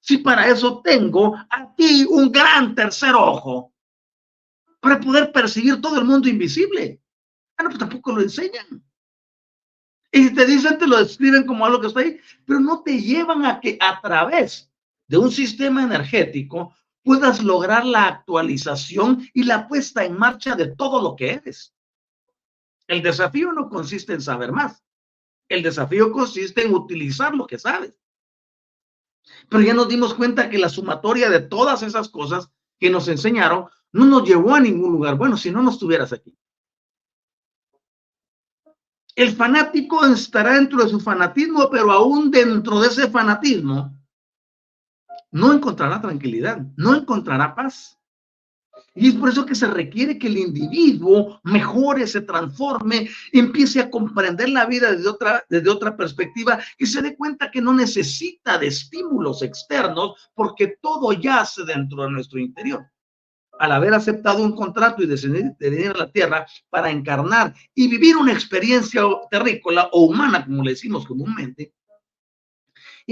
Si para eso tengo aquí un gran tercer ojo, para poder percibir todo el mundo invisible. Ah, no, pues tampoco lo enseñan. Y te dicen, te lo describen como algo que está ahí, pero no te llevan a que a través de un sistema energético puedas lograr la actualización y la puesta en marcha de todo lo que eres. El desafío no consiste en saber más. El desafío consiste en utilizar lo que sabes. Pero ya nos dimos cuenta que la sumatoria de todas esas cosas que nos enseñaron no nos llevó a ningún lugar. Bueno, si no, no estuvieras aquí. El fanático estará dentro de su fanatismo, pero aún dentro de ese fanatismo no encontrará tranquilidad, no encontrará paz. Y es por eso que se requiere que el individuo mejore, se transforme, empiece a comprender la vida desde otra, desde otra perspectiva y se dé cuenta que no necesita de estímulos externos porque todo yace dentro de nuestro interior. Al haber aceptado un contrato y decidir a la tierra para encarnar y vivir una experiencia terrícola o humana, como le decimos comúnmente,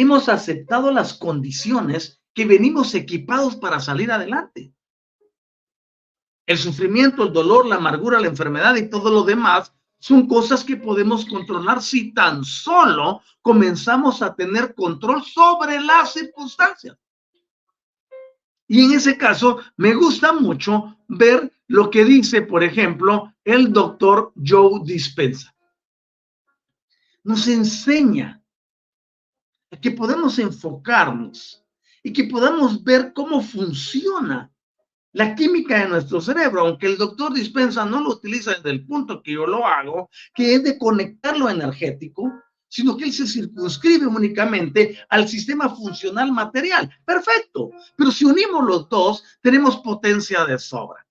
hemos aceptado las condiciones que venimos equipados para salir adelante. El sufrimiento, el dolor, la amargura, la enfermedad y todo lo demás son cosas que podemos controlar si tan solo comenzamos a tener control sobre las circunstancias. Y en ese caso, me gusta mucho ver lo que dice, por ejemplo, el doctor Joe Dispensa. Nos enseña que podemos enfocarnos y que podamos ver cómo funciona la química de nuestro cerebro, aunque el doctor dispensa no lo utiliza desde el punto que yo lo hago, que es de conectar lo energético, sino que él se circunscribe únicamente al sistema funcional material. Perfecto, pero si unimos los dos, tenemos potencia de sobra.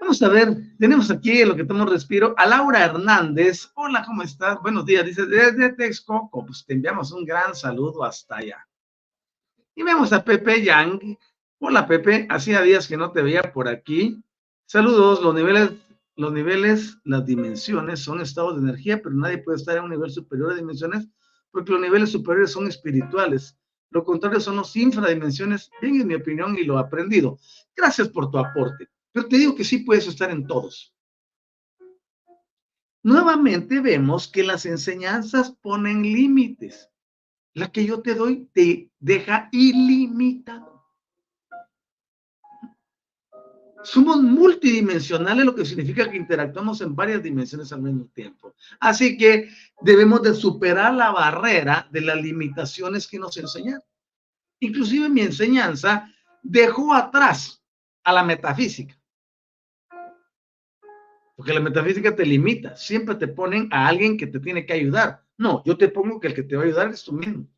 Vamos a ver, tenemos aquí lo que tomo respiro a Laura Hernández. Hola, ¿cómo estás? Buenos días. Dice, desde Texcoco, pues te enviamos un gran saludo hasta allá. Y vemos a Pepe Yang, Hola Pepe, hacía días que no te veía por aquí. Saludos, los niveles, los niveles, las dimensiones son estados de energía, pero nadie puede estar en un nivel superior de dimensiones porque los niveles superiores son espirituales. Lo contrario son los infradimensiones, bien en mi opinión y lo aprendido. Gracias por tu aporte, pero te digo que sí puedes estar en todos. Nuevamente vemos que las enseñanzas ponen límites. La que yo te doy te deja ilimitado. Somos multidimensionales, lo que significa que interactuamos en varias dimensiones al mismo tiempo. Así que debemos de superar la barrera de las limitaciones que nos enseñan. Inclusive mi enseñanza dejó atrás a la metafísica. Porque la metafísica te limita. Siempre te ponen a alguien que te tiene que ayudar. No, yo te pongo que el que te va a ayudar es tú mismo.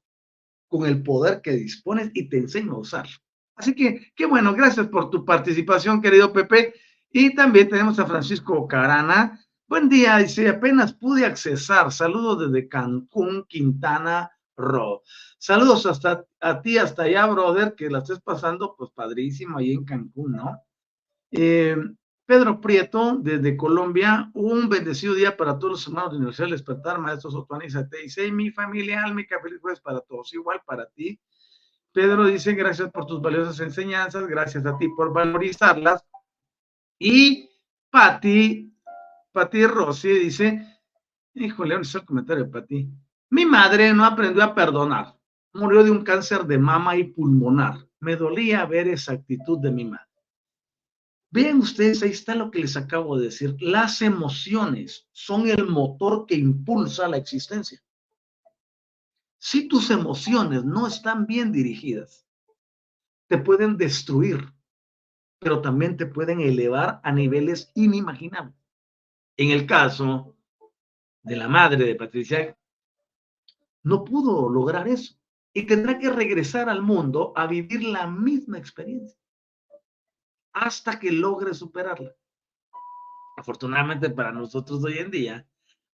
Con el poder que dispones y te enseño a usarlo. Así que, qué bueno, gracias por tu participación, querido Pepe. Y también tenemos a Francisco Carana. Buen día, dice, apenas pude accesar. Saludos desde Cancún, Quintana Roo. Saludos hasta a ti, hasta allá, brother, que la estés pasando, pues padrísimo ahí en Cancún, ¿no? Eh, Pedro Prieto, desde Colombia, un bendecido día para todos los hermanos de Universidad del Despertar, maestros Otuaniza, te dice, mi familia álmica, feliz jueves para todos, igual para ti. Pedro dice, gracias por tus valiosas enseñanzas, gracias a ti por valorizarlas. Y Pati, Pati Rossi dice, híjole, ¿dónde está el comentario de Pati? Mi madre no aprendió a perdonar. Murió de un cáncer de mama y pulmonar. Me dolía ver esa actitud de mi madre. Vean ustedes, ahí está lo que les acabo de decir. Las emociones son el motor que impulsa la existencia. Si tus emociones no están bien dirigidas, te pueden destruir, pero también te pueden elevar a niveles inimaginables. En el caso de la madre de Patricia, no pudo lograr eso y tendrá que regresar al mundo a vivir la misma experiencia hasta que logre superarla. Afortunadamente para nosotros hoy en día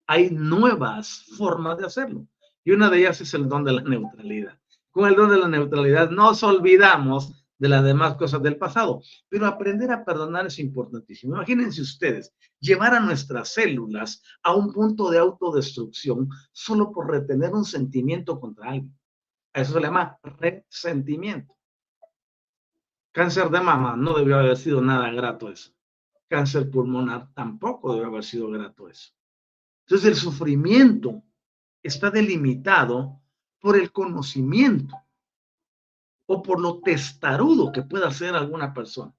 hay nuevas formas de hacerlo y una de ellas es el don de la neutralidad. Con el don de la neutralidad nos olvidamos de las demás cosas del pasado, pero aprender a perdonar es importantísimo. Imagínense ustedes llevar a nuestras células a un punto de autodestrucción solo por retener un sentimiento contra alguien. A eso se le llama resentimiento. Cáncer de mama no debió haber sido nada grato eso. Cáncer pulmonar tampoco debió haber sido grato eso. Entonces el sufrimiento está delimitado por el conocimiento o por lo testarudo que pueda ser alguna persona.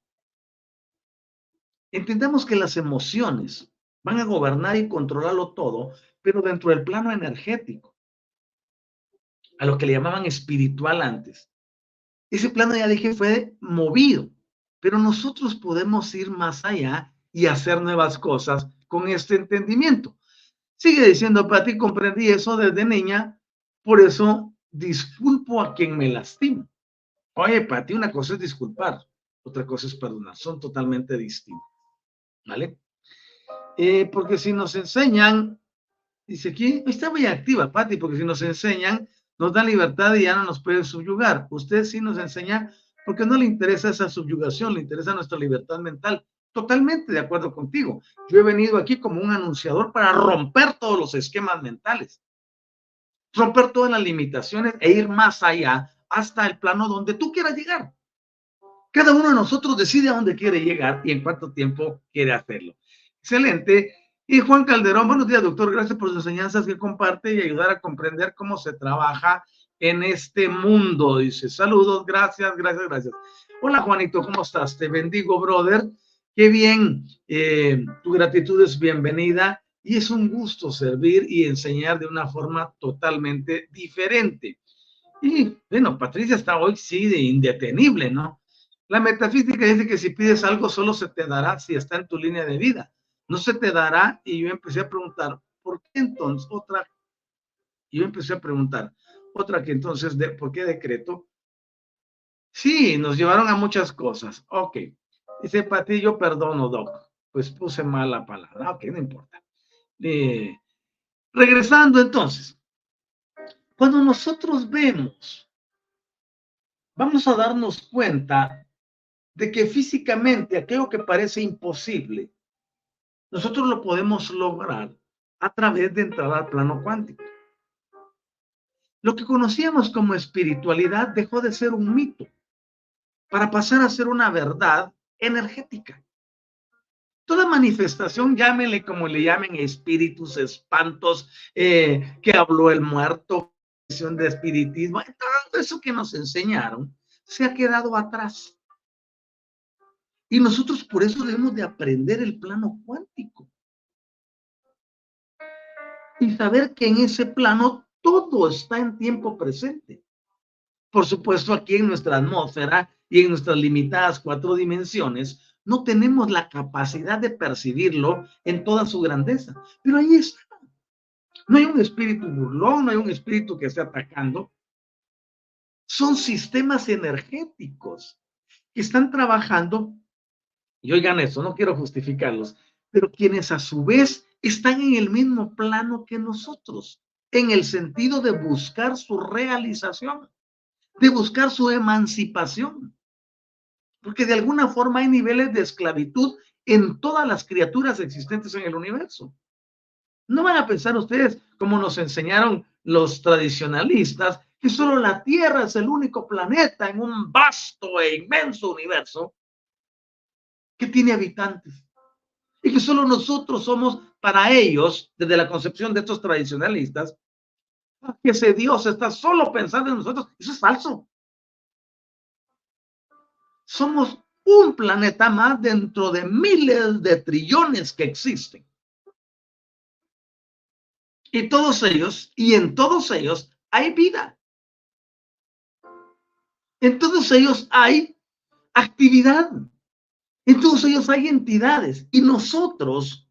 Entendamos que las emociones van a gobernar y controlarlo todo, pero dentro del plano energético, a lo que le llamaban espiritual antes. Ese plano, ya dije, fue movido, pero nosotros podemos ir más allá y hacer nuevas cosas con este entendimiento. Sigue diciendo, para ti comprendí eso desde niña, por eso disculpo a quien me lastima. Oye, para ti una cosa es disculpar, otra cosa es perdonar, son totalmente distintos. ¿Vale? Eh, porque si nos enseñan, dice aquí, está muy activa, Pati, porque si nos enseñan, nos dan libertad y ya no nos pueden subyugar. Usted sí nos enseña porque no le interesa esa subyugación, le interesa nuestra libertad mental. Totalmente de acuerdo contigo. Yo he venido aquí como un anunciador para romper todos los esquemas mentales, romper todas las limitaciones e ir más allá hasta el plano donde tú quieras llegar. Cada uno de nosotros decide a dónde quiere llegar y en cuánto tiempo quiere hacerlo. Excelente. Y Juan Calderón, buenos días, doctor. Gracias por sus enseñanzas que comparte y ayudar a comprender cómo se trabaja en este mundo. Dice, saludos, gracias, gracias, gracias. Hola, Juanito, ¿cómo estás? Te bendigo, brother. Qué bien, eh, tu gratitud es bienvenida y es un gusto servir y enseñar de una forma totalmente diferente. Y bueno, Patricia está hoy sí de indetenible, ¿no? La metafísica dice que si pides algo solo se te dará si está en tu línea de vida. No se te dará y yo empecé a preguntar, ¿por qué entonces otra? Yo empecé a preguntar, otra que entonces, de, ¿por qué decreto? Sí, nos llevaron a muchas cosas. Ok, Dice Pati, yo perdono, Doc. Pues puse mal la palabra. Ok, no importa. Eh, regresando entonces, cuando nosotros vemos, vamos a darnos cuenta de que físicamente aquello que parece imposible, nosotros lo podemos lograr a través de entrar al plano cuántico. Lo que conocíamos como espiritualidad dejó de ser un mito para pasar a ser una verdad energética. Toda manifestación, llámenle como le llamen, espíritus, espantos, eh, que habló el muerto, de espiritismo, todo eso que nos enseñaron, se ha quedado atrás. Y nosotros por eso debemos de aprender el plano cuántico. Y saber que en ese plano todo está en tiempo presente. Por supuesto, aquí en nuestra atmósfera y en nuestras limitadas cuatro dimensiones, no tenemos la capacidad de percibirlo en toda su grandeza. Pero ahí está. No hay un espíritu burlón, no hay un espíritu que esté atacando. Son sistemas energéticos que están trabajando, y oigan eso, no quiero justificarlos, pero quienes a su vez están en el mismo plano que nosotros, en el sentido de buscar su realización, de buscar su emancipación. Porque de alguna forma hay niveles de esclavitud en todas las criaturas existentes en el universo. No van a pensar ustedes, como nos enseñaron los tradicionalistas, que solo la Tierra es el único planeta en un vasto e inmenso universo que tiene habitantes. Y que solo nosotros somos para ellos, desde la concepción de estos tradicionalistas, que ese Dios está solo pensando en nosotros. Eso es falso. Somos un planeta más dentro de miles de trillones que existen. Y todos ellos, y en todos ellos hay vida. En todos ellos hay actividad. En todos ellos hay entidades. Y nosotros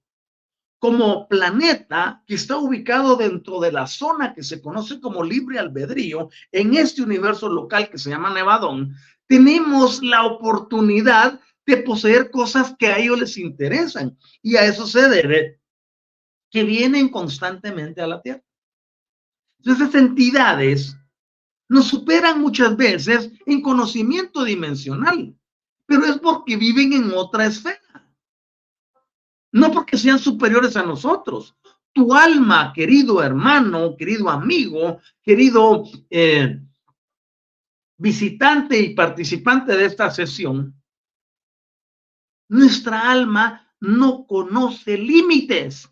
como planeta que está ubicado dentro de la zona que se conoce como libre albedrío, en este universo local que se llama Nevadón, tenemos la oportunidad de poseer cosas que a ellos les interesan. Y a eso se debe que vienen constantemente a la Tierra. Entonces, esas entidades nos superan muchas veces en conocimiento dimensional, pero es porque viven en otra esfera no porque sean superiores a nosotros. Tu alma, querido hermano, querido amigo, querido eh, visitante y participante de esta sesión, nuestra alma no conoce límites.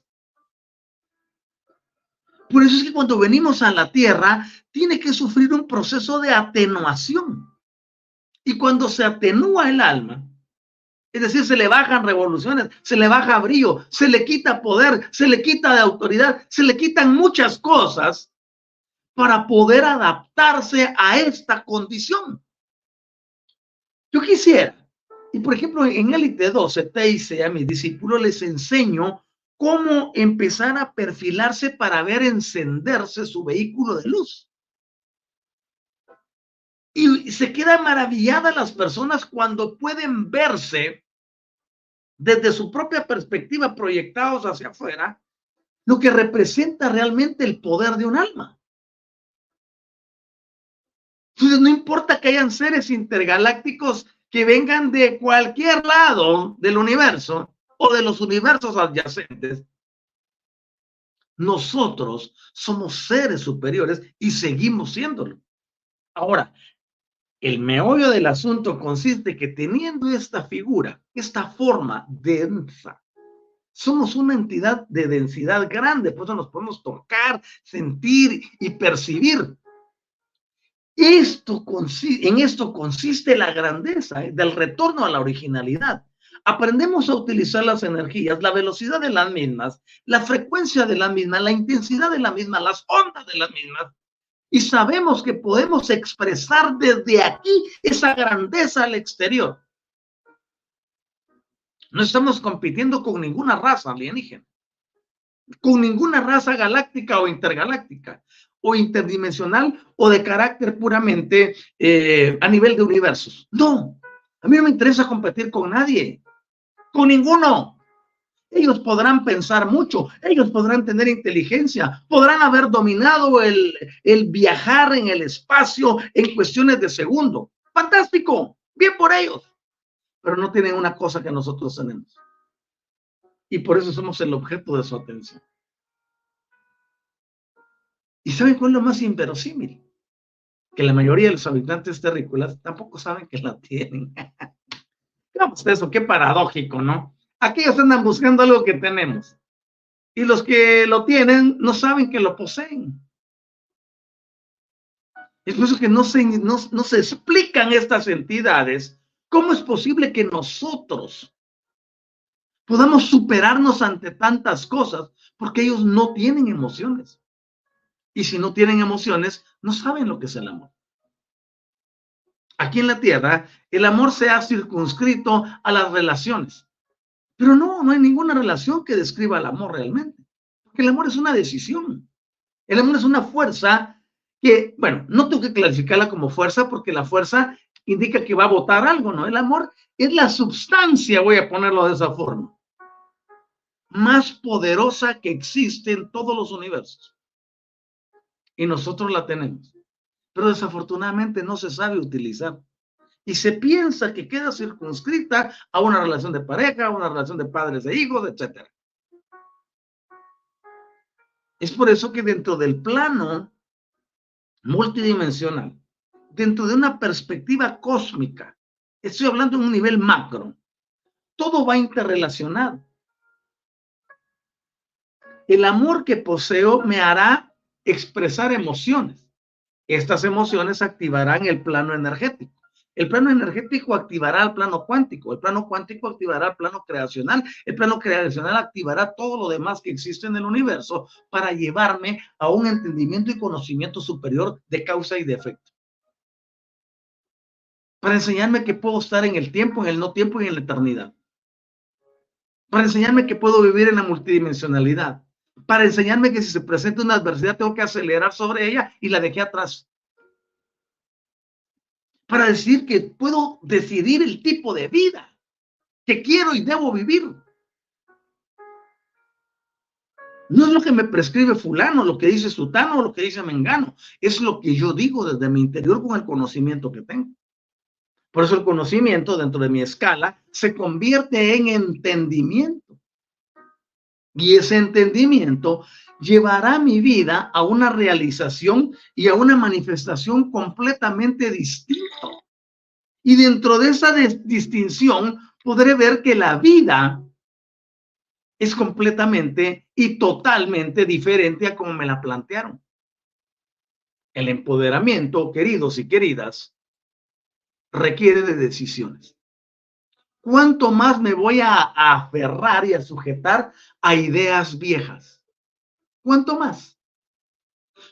Por eso es que cuando venimos a la tierra, tiene que sufrir un proceso de atenuación. Y cuando se atenúa el alma, es decir, se le bajan revoluciones, se le baja brillo, se le quita poder, se le quita de autoridad, se le quitan muchas cosas para poder adaptarse a esta condición. Yo quisiera, y por ejemplo en Élite 12 te dice a mis discípulos les enseño cómo empezar a perfilarse para ver encenderse su vehículo de luz. Y se quedan maravilladas las personas cuando pueden verse desde su propia perspectiva proyectados hacia afuera, lo que representa realmente el poder de un alma. Entonces, no importa que hayan seres intergalácticos que vengan de cualquier lado del universo o de los universos adyacentes, nosotros somos seres superiores y seguimos siéndolo. Ahora, el meollo del asunto consiste que teniendo esta figura, esta forma densa, somos una entidad de densidad grande, por eso nos podemos tocar, sentir y percibir. Esto en esto consiste la grandeza ¿eh? del retorno a la originalidad. Aprendemos a utilizar las energías, la velocidad de las mismas, la frecuencia de las mismas, la intensidad de las mismas, las ondas de las mismas, y sabemos que podemos expresar desde aquí esa grandeza al exterior. No estamos compitiendo con ninguna raza alienígena, con ninguna raza galáctica o intergaláctica, o interdimensional o de carácter puramente eh, a nivel de universos. No, a mí no me interesa competir con nadie, con ninguno. Ellos podrán pensar mucho, ellos podrán tener inteligencia, podrán haber dominado el, el viajar en el espacio en cuestiones de segundo. Fantástico, bien por ellos. pero no tienen una cosa que nosotros tenemos. Y por eso somos el objeto de su atención. ¿Y saben cuál es lo más inverosímil? Que la mayoría de los habitantes terrícolas tampoco saben que la tienen. Vamos, eso, qué paradójico, ¿no? Aquellos andan buscando algo que tenemos. Y los que lo tienen no saben que lo poseen. Es por eso que no se, no, no se explican estas entidades. ¿Cómo es posible que nosotros podamos superarnos ante tantas cosas? Porque ellos no tienen emociones. Y si no tienen emociones, no saben lo que es el amor. Aquí en la tierra, el amor se ha circunscrito a las relaciones. Pero no, no hay ninguna relación que describa el amor realmente. Porque el amor es una decisión. El amor es una fuerza que, bueno, no tengo que clasificarla como fuerza porque la fuerza indica que va a votar algo, ¿no? El amor es la sustancia, voy a ponerlo de esa forma, más poderosa que existe en todos los universos y nosotros la tenemos. Pero desafortunadamente no se sabe utilizar. Y se piensa que queda circunscrita a una relación de pareja, a una relación de padres e hijos, etc. Es por eso que dentro del plano multidimensional, dentro de una perspectiva cósmica, estoy hablando en un nivel macro, todo va interrelacionado. El amor que poseo me hará expresar emociones. Estas emociones activarán el plano energético. El plano energético activará el plano cuántico, el plano cuántico activará el plano creacional, el plano creacional activará todo lo demás que existe en el universo para llevarme a un entendimiento y conocimiento superior de causa y de efecto. Para enseñarme que puedo estar en el tiempo, en el no tiempo y en la eternidad. Para enseñarme que puedo vivir en la multidimensionalidad para enseñarme que si se presenta una adversidad tengo que acelerar sobre ella y la dejé atrás. Para decir que puedo decidir el tipo de vida que quiero y debo vivir. No es lo que me prescribe fulano, lo que dice sutano o lo que dice mengano. Es lo que yo digo desde mi interior con el conocimiento que tengo. Por eso el conocimiento dentro de mi escala se convierte en entendimiento. Y ese entendimiento llevará mi vida a una realización y a una manifestación completamente distinta. Y dentro de esa distinción podré ver que la vida es completamente y totalmente diferente a como me la plantearon. El empoderamiento, queridos y queridas, requiere de decisiones. ¿cuánto más me voy a, aferrar y a sujetar a ideas viejas? ¿Cuánto más?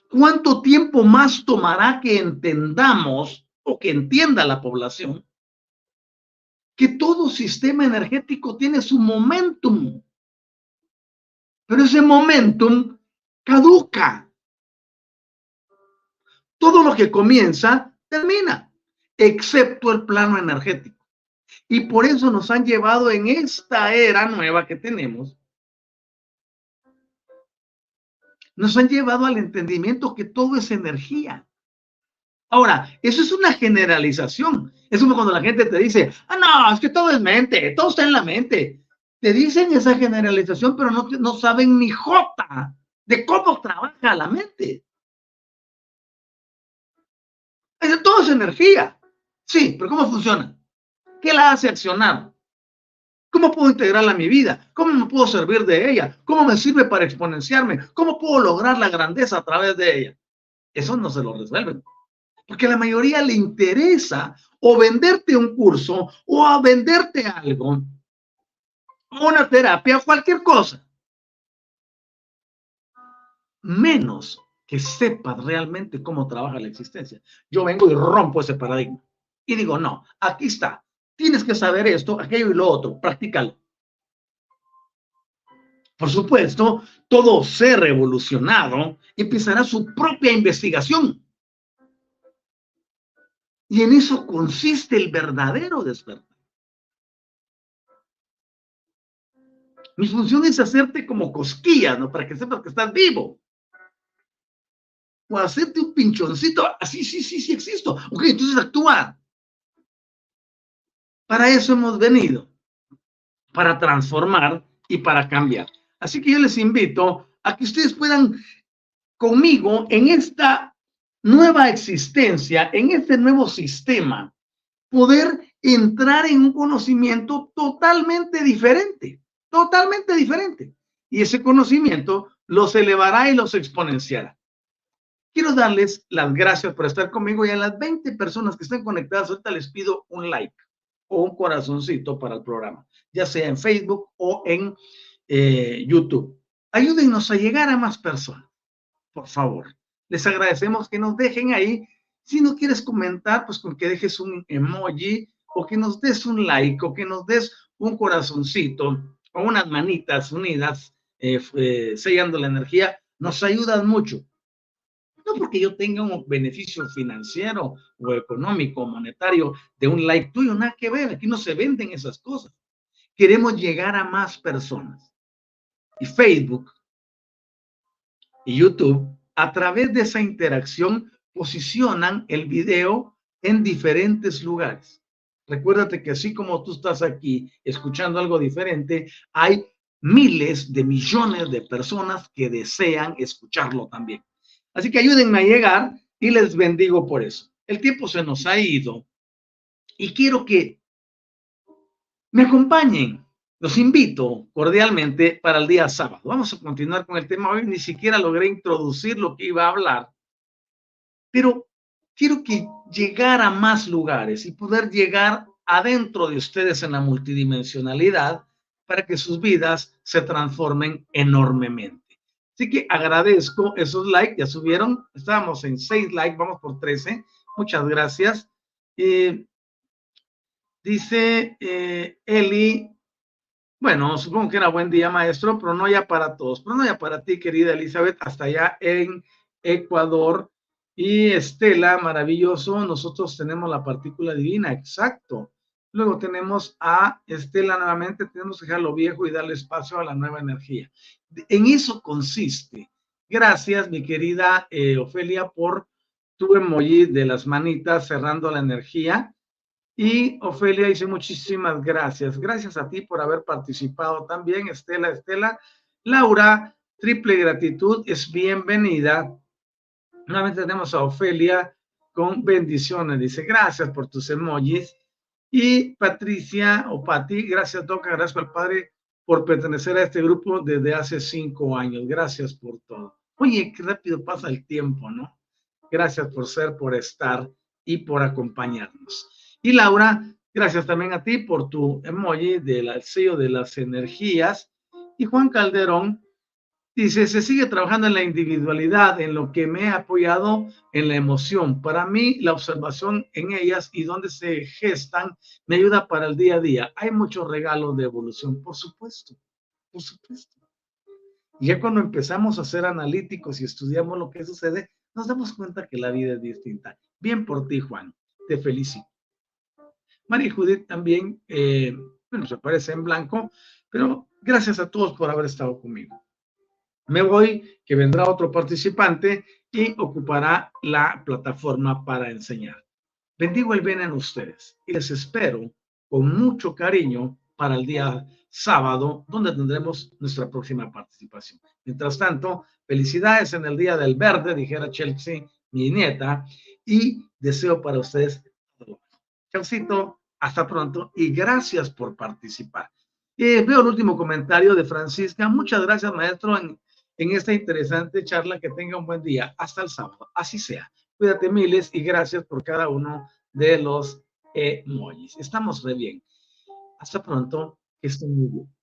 ¿Cuánto tiempo más tomará que entendamos o que entienda la población que todo sistema energético tiene su momentum? Pero ese momentum caduca. Todo lo que comienza, termina, excepto el plano energético. Y por eso nos han llevado en esta era nueva que tenemos, nos han llevado al entendimiento que todo es energía. Ahora, eso es una generalización. Es como cuando la gente te dice, ah, no, es que todo es mente, todo está en la mente. Te dicen esa generalización, pero no, no saben ni jota de cómo trabaja la mente. Todo es energía. Sí, pero ¿cómo funciona? ¿Qué la hace accionar? ¿Cómo puedo integrarla a mi vida? ¿Cómo me puedo servir de ella? ¿Cómo me sirve para exponenciarme? ¿Cómo puedo lograr la grandeza a través de ella? Eso no se lo resuelven. Porque a la mayoría le interesa o venderte un curso o a venderte algo, una terapia, cualquier cosa. Menos que sepas realmente cómo trabaja la existencia. Yo vengo y rompo ese paradigma. Y digo, no, aquí está. Tienes que saber esto, aquello y lo otro, practícalo. Por supuesto, todo ser revolucionado empezará su propia investigación. Y en eso consiste el verdadero despertar. Mi función es hacerte como cosquillas, ¿no? Para que sepas que estás vivo. O hacerte un pinchoncito, así, sí, sí, sí existo. Ok, entonces actúa. Para eso hemos venido, para transformar y para cambiar. Así que yo les invito a que ustedes puedan conmigo en esta nueva existencia, en este nuevo sistema, poder entrar en un conocimiento totalmente diferente, totalmente diferente. Y ese conocimiento los elevará y los exponenciará. Quiero darles las gracias por estar conmigo y a las 20 personas que están conectadas, ahorita les pido un like un corazoncito para el programa, ya sea en Facebook o en eh, YouTube. Ayúdenos a llegar a más personas, por favor. Les agradecemos que nos dejen ahí. Si no quieres comentar, pues con que dejes un emoji o que nos des un like o que nos des un corazoncito o unas manitas unidas eh, eh, sellando la energía, nos ayudan mucho. Porque yo tenga un beneficio financiero o económico monetario de un like tuyo, nada que ver. Aquí no se venden esas cosas. Queremos llegar a más personas. Y Facebook y YouTube, a través de esa interacción, posicionan el video en diferentes lugares. Recuérdate que así como tú estás aquí escuchando algo diferente, hay miles de millones de personas que desean escucharlo también. Así que ayúdenme a llegar y les bendigo por eso. El tiempo se nos ha ido y quiero que me acompañen. Los invito cordialmente para el día sábado. Vamos a continuar con el tema. Hoy ni siquiera logré introducir lo que iba a hablar, pero quiero que llegar a más lugares y poder llegar adentro de ustedes en la multidimensionalidad para que sus vidas se transformen enormemente. Así que agradezco esos likes, ya subieron, estábamos en 6 likes, vamos por 13. Muchas gracias. dice eh, Eli, bueno, supongo que era buen día, maestro, pero no ya para todos, pero no ya para ti, querida Elizabeth, hasta allá en Ecuador. Y Estela, maravilloso, nosotros tenemos la partícula divina, exacto. Luego tenemos a Estela nuevamente, tenemos que dejar lo viejo y darle espacio a la nueva energía. En eso consiste. Gracias, mi querida eh, Ofelia, por tu emoji de las manitas cerrando la energía. Y Ofelia dice muchísimas gracias. Gracias a ti por haber participado también, Estela, Estela. Laura, triple gratitud, es bienvenida. Nuevamente tenemos a Ofelia con bendiciones. Dice, gracias por tus emojis. Y Patricia o Pati, gracias, Toca, gracias al Padre por pertenecer a este grupo desde hace cinco años. Gracias por todo. Oye, qué rápido pasa el tiempo, ¿no? Gracias por ser, por estar y por acompañarnos. Y Laura, gracias también a ti por tu emoji del sello de las energías. Y Juan Calderón, Dice, se sigue trabajando en la individualidad, en lo que me he apoyado en la emoción. Para mí, la observación en ellas y dónde se gestan me ayuda para el día a día. Hay muchos regalos de evolución, por supuesto, por supuesto. Y ya cuando empezamos a ser analíticos y estudiamos lo que sucede, nos damos cuenta que la vida es distinta. Bien por ti, Juan. Te felicito. María Judith también, eh, bueno, se aparece en blanco, pero gracias a todos por haber estado conmigo. Me voy, que vendrá otro participante y ocupará la plataforma para enseñar. Bendigo el bien en ustedes y les espero con mucho cariño para el día sábado, donde tendremos nuestra próxima participación. Mientras tanto, felicidades en el Día del Verde, dijera Chelsea, mi nieta, y deseo para ustedes todo. Chaucito, hasta pronto y gracias por participar. Eh, veo el último comentario de Francisca. Muchas gracias, maestro, en esta interesante charla. Que tenga un buen día. Hasta el sábado. Así sea. Cuídate miles y gracias por cada uno de los emojis. Estamos re bien. Hasta pronto. Que estén muy bien.